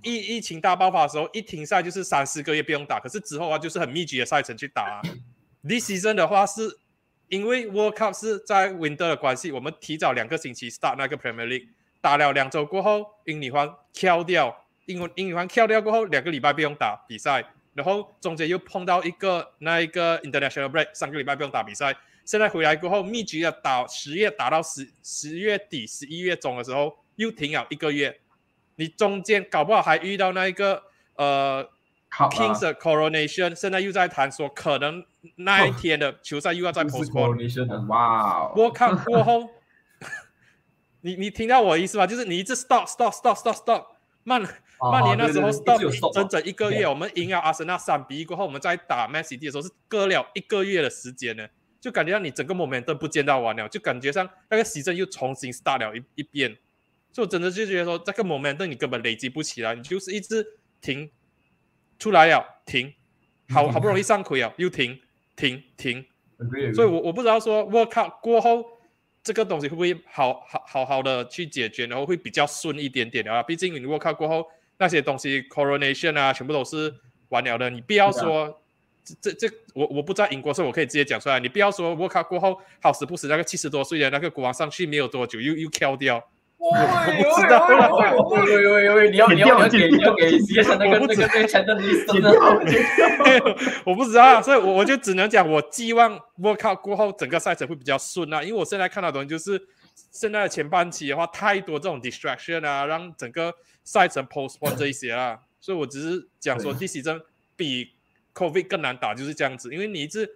疫疫情大爆发的时候，一停赛就是三四个月不用打，可是之后啊就是很密集的赛程去打、啊。This season 的话是因为 World Cup 是在 Winter 的关系，我们提早两个星期 start 那个 Premier League，打了两周过后，英女皇 kill 掉，英文英女皇 kill 掉过后，两个礼拜不用打比赛，然后中间又碰到一个那一个 international break，三个礼拜不用打比赛。现在回来过后，密集的打十月打到十十月底、十一月中的时候，又停了一个月。你中间搞不好还遇到那一个呃 Kings 的 Coronation，现在又在谈说可能那一天的球赛又要再就是 postpone。哇哦，我看过后，你你听到我的意思吗？就是你一直 stop stop stop stop stop，曼啊曼联那时候 stop 整整一个月，我们赢了阿森纳三比一过后，我们在打 Man City 的时候是隔了一个月的时间呢，就感觉到你整个 momentum 不见到完了，就感觉上那个时针又重新 start 了一一遍，所以我真的就觉得说这个 momentum 你根本累积不起来，你就是一直停出来了停，好好不容易上亏了又停停停，所以我我不知道说 World Cup 过后这个东西会不会好好好好的去解决，然后会比较顺一点点的啊。毕竟你 World Cup 过后那些东西 coronation 啊，全部都是完了的，你不要说这这这我我不知道英国，所以我可以直接讲出来，你不要说我靠过后好死不死那个七十多岁的那个国王上去没有多久又又 kill 掉。我不知道了，喂喂喂喂，你要你要你要给你要给 C S 那个那个那个前的你剪真的掉剪掉。我不知道啊，所以我我就只能讲，我寄望 World Cup 过后整个赛程会比较顺啊，因为我现在看到的东西就是现在的前半期的话，太多这种 distraction 啊，让整个赛程 postpone 这一些啊，所以我只是讲说对。第七针比 COVID 更难打，就是这样子，因为你一直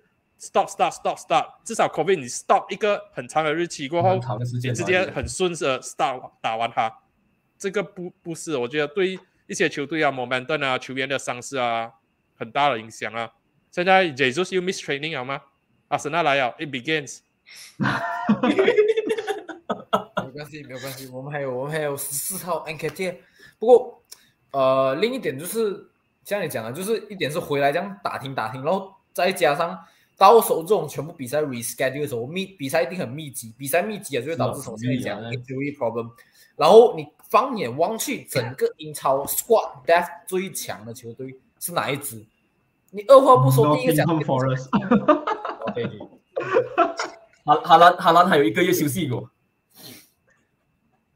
stop stop stop stop，至少 COVID 你 stop 一个很长的日期过后很，长的时间直接很顺的 start 打完它，这个不不是，我觉得对一些球队啊、momentum 啊、球员的伤势啊，很大的影响啊。现在 Jesus 又 miss training 好吗？阿森纳来了，it begins。没关系，没有关系，我们还有我们还有十四号 N K T。不过，呃，另一点就是像你讲的，就是一点是回来这样打听打听，然后再加上到时候这种全部比赛 reschedule 的时候，密比赛一定很密集，比赛密集啊，就会导致是啊从现在讲 injury problem。然后你放眼望去，整个英超 squad death 最强的球队是哪一支？你二话不说，第一个讲 Nottingham Forest，对，哈哈兰哈兰还有一个月休息过，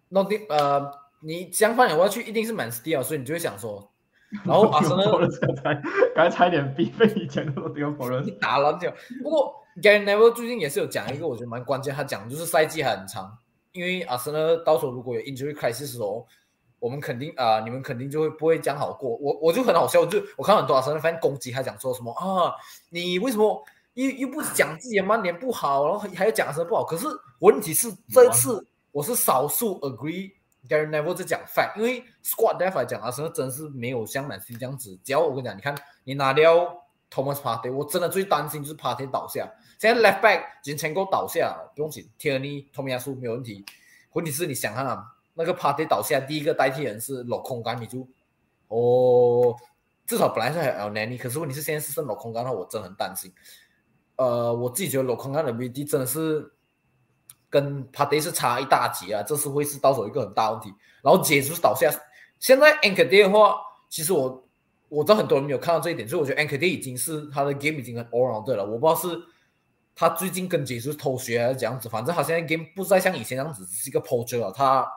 那定呃，你相反眼望去，一定是 Man City 啊，所以你就会想说，然后阿森纳刚才刚才差一点逼被你讲的 Nottingham 你。打篮球。不过 Gary Neville 最近也是有讲一个，我觉得蛮关键，他讲就是赛季还很长，因为阿森纳到时候如果有 injury crisis 的时候，我们肯定啊、你们肯定就会不会讲好过。我我就很好笑，就我看到很多阿森纳 fan 攻击他，讲说什么啊，你为什么又又不讲自己的曼联不好，然后还还要讲阿森纳不好？可是问题是这次我是少数 agree Gary Neville 在讲 fact，因为 squad depth 来讲，阿森纳真是没有像曼 C 这样子。只要我跟你讲，你看你拿掉 Thomas Partey，我真的最担心就是 Partey 倒下。现在 left back 金钱够倒下了，不用紧 t i e r n y 托米亚苏没有问题。问题是你想看啊，那个 Partey 倒下，第一个代替人是老空杆，你就哦，至少本来是还有 Nani，可是问题是现在是剩老空杆，那我真的很担心。呃，我自己觉得老空杆的 VD 真的是跟 p a r t y 是差一大截啊，这是会是到时候一个很大问题。然后解就是倒下，现在 a n k d 的话，其实我我知道很多人没有看到这一点，所以我觉得 a n k d 已经是他的 game 已经很 all round 了。我不知道是他最近跟解就是偷学还是怎样子，反正他现在 game 不再像以前那样子只是一个 poacher 了，他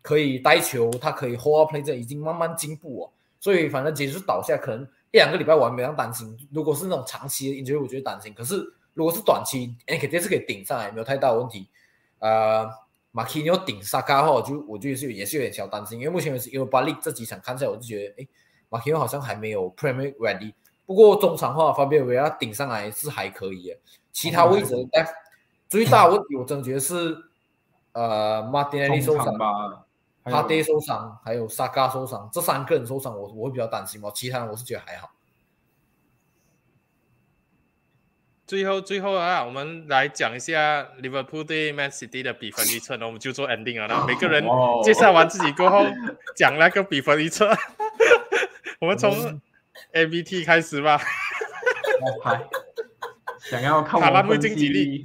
可以带球，他可以 hold up play，这已经慢慢进步了。所以反正解就是倒下，可能一两个礼拜我还没有担心。如果是那种长期的 injury，我觉得担心。可是如果是短期 a n k d 是可以顶上来，没有太大的问题。呃。马基尼奥顶萨卡的话，我就我觉得是也是有点小担心，因为目前为止，因为巴利这几场看下来，我就觉得，哎，马基尼奥好像还没有 Premier ready。不过中场的话，方便维亚顶上来是还可以的，其他位置的 depth 最大问题，我真觉得是呃马丁内利受伤吧，还有帕蒂受伤，还有萨卡受伤，这三个人受伤，我我会比较担心嘛，其他人我是觉得还好。最后最后啊，我们来讲一下 Liverpool 对 Man City 的比分预测呢，我们就做 ending 了。然后每个人哦介绍完自己过后，讲那个比分预测。我们从 ABT 开始吧。嗨，想要看我分经济力析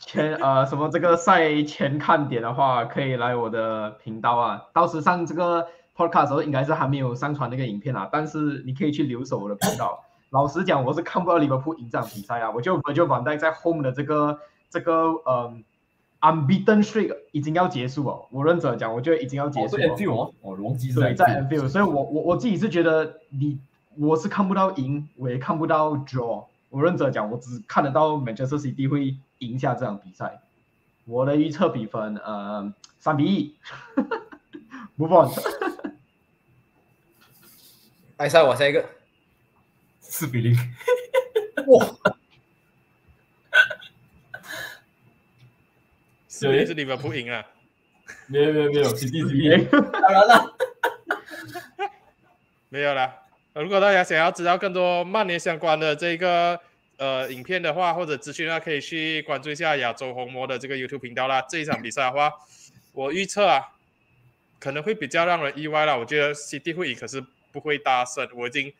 前呃什么这个赛前看点的话，可以来我的频道啊。到时上这个 podcast 的时候，应该是还没有上传那个影片啊，但是你可以去留守我的频道。老实讲，我是看不到利物浦赢这场比赛啊，我就我就反正在 home 的这个这个嗯、unbeaten streak 已经要结束了。我认真讲，我觉得已经要结束了。Anfield 哦，对，在 Anfield Anfield，所以我我我自己是觉得你我是看不到赢，我也看不到 draw。我认真讲，我只看得到 Manchester City 会赢下这场比赛。我的预测比分，呃，三比一。Move on。埃 塞，我下一个，四比零，哇，四比零是 Liverpool 赢啊。没有没有没有，City City，当然了，没有啦。呃如果大家想要知道更多曼联相关的这个呃影片的话，或者资讯的话，可以去关注一下亚洲红魔的这个 YouTube 频道啦。这一场比赛的话，我预测啊，可能会比较让人意外啦。我觉得 City 会赢，可是不会大胜。我已经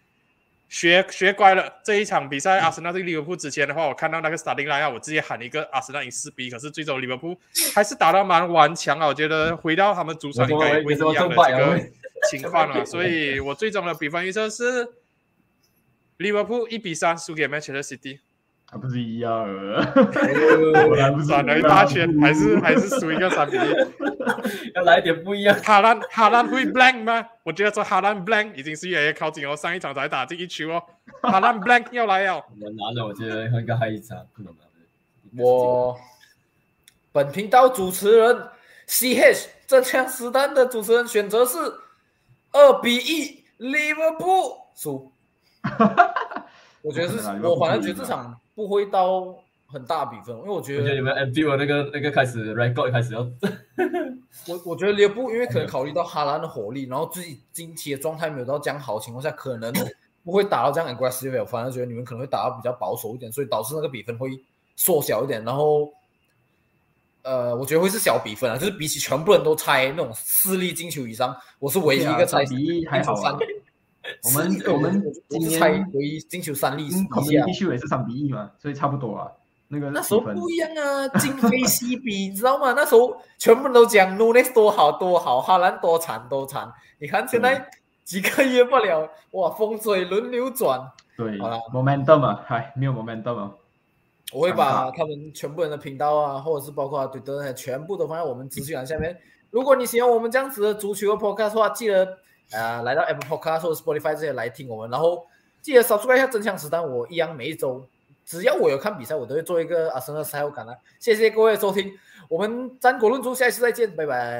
学学乖了。这一场比赛，阿森纳对利物浦之前的话，我看到那个 starting line 我直接喊一个阿森纳赢四比一，可是最终利物浦还是打到蛮顽强啊。我觉得回到他们主场应该也会一样的这个情况啊。所以我最终的比分预测是利物浦一比三输给 Manchester City，还，不是一样啊，转了一大圈，还是还是输一个三比一。要来点不一样。哈兰哈兰会 blank 吗？我觉得说哈兰 blank 已经是越来越靠近哦，上一场才打进一球哦，哈兰 blank 要来了。很难的，我觉得应该还一场不能拿。我本频道主持人 CH 这枪实弹的主持人选择是二比一利物浦输。我觉得是我反正觉得这场不会到很大比分，因为我觉得我觉得你们 MD 的那个那个开始 record 开始要，我我觉得利物浦因为可能考虑到哈兰的火力，然后自己近期的状态没有到这样好的情况下，可能 不会打到这样 aggressive，反而觉得你们可能会打到比较保守一点，所以导致那个比分会缩小一点，然后。呃，我觉得会是小比分啊，就是比起全部人都猜那种四粒进球以上，我是唯一一个猜对啊3比1还好 三我们我们我今年猜唯一进球三粒嗯以下，community。shield 也是三比一嘛，所以差不多啊。那个那时候不一样啊，今非昔比，你知道吗？那时候全部人都讲 Nunes 多好多好，哈兰多惨多惨。你看现在几个月不了，哇，风水轮流转。对好啦 momentum 啊，嗨，没有 momentum 啊。我会把他们全部人的频道啊，或者是包括对的全部都放在我们资讯栏下面。如果你喜欢我们这样子的足球的 podcast 的话，记得呃来到 Apple Podcast 或者 Spotify 这些来听我们，然后记得 subscribe 一下真相实弹，我一样每一周只要我有看比赛，我都会做一个阿森纳赛后感啊。谢谢各位收听，我们战果论足，下一次再见，拜拜。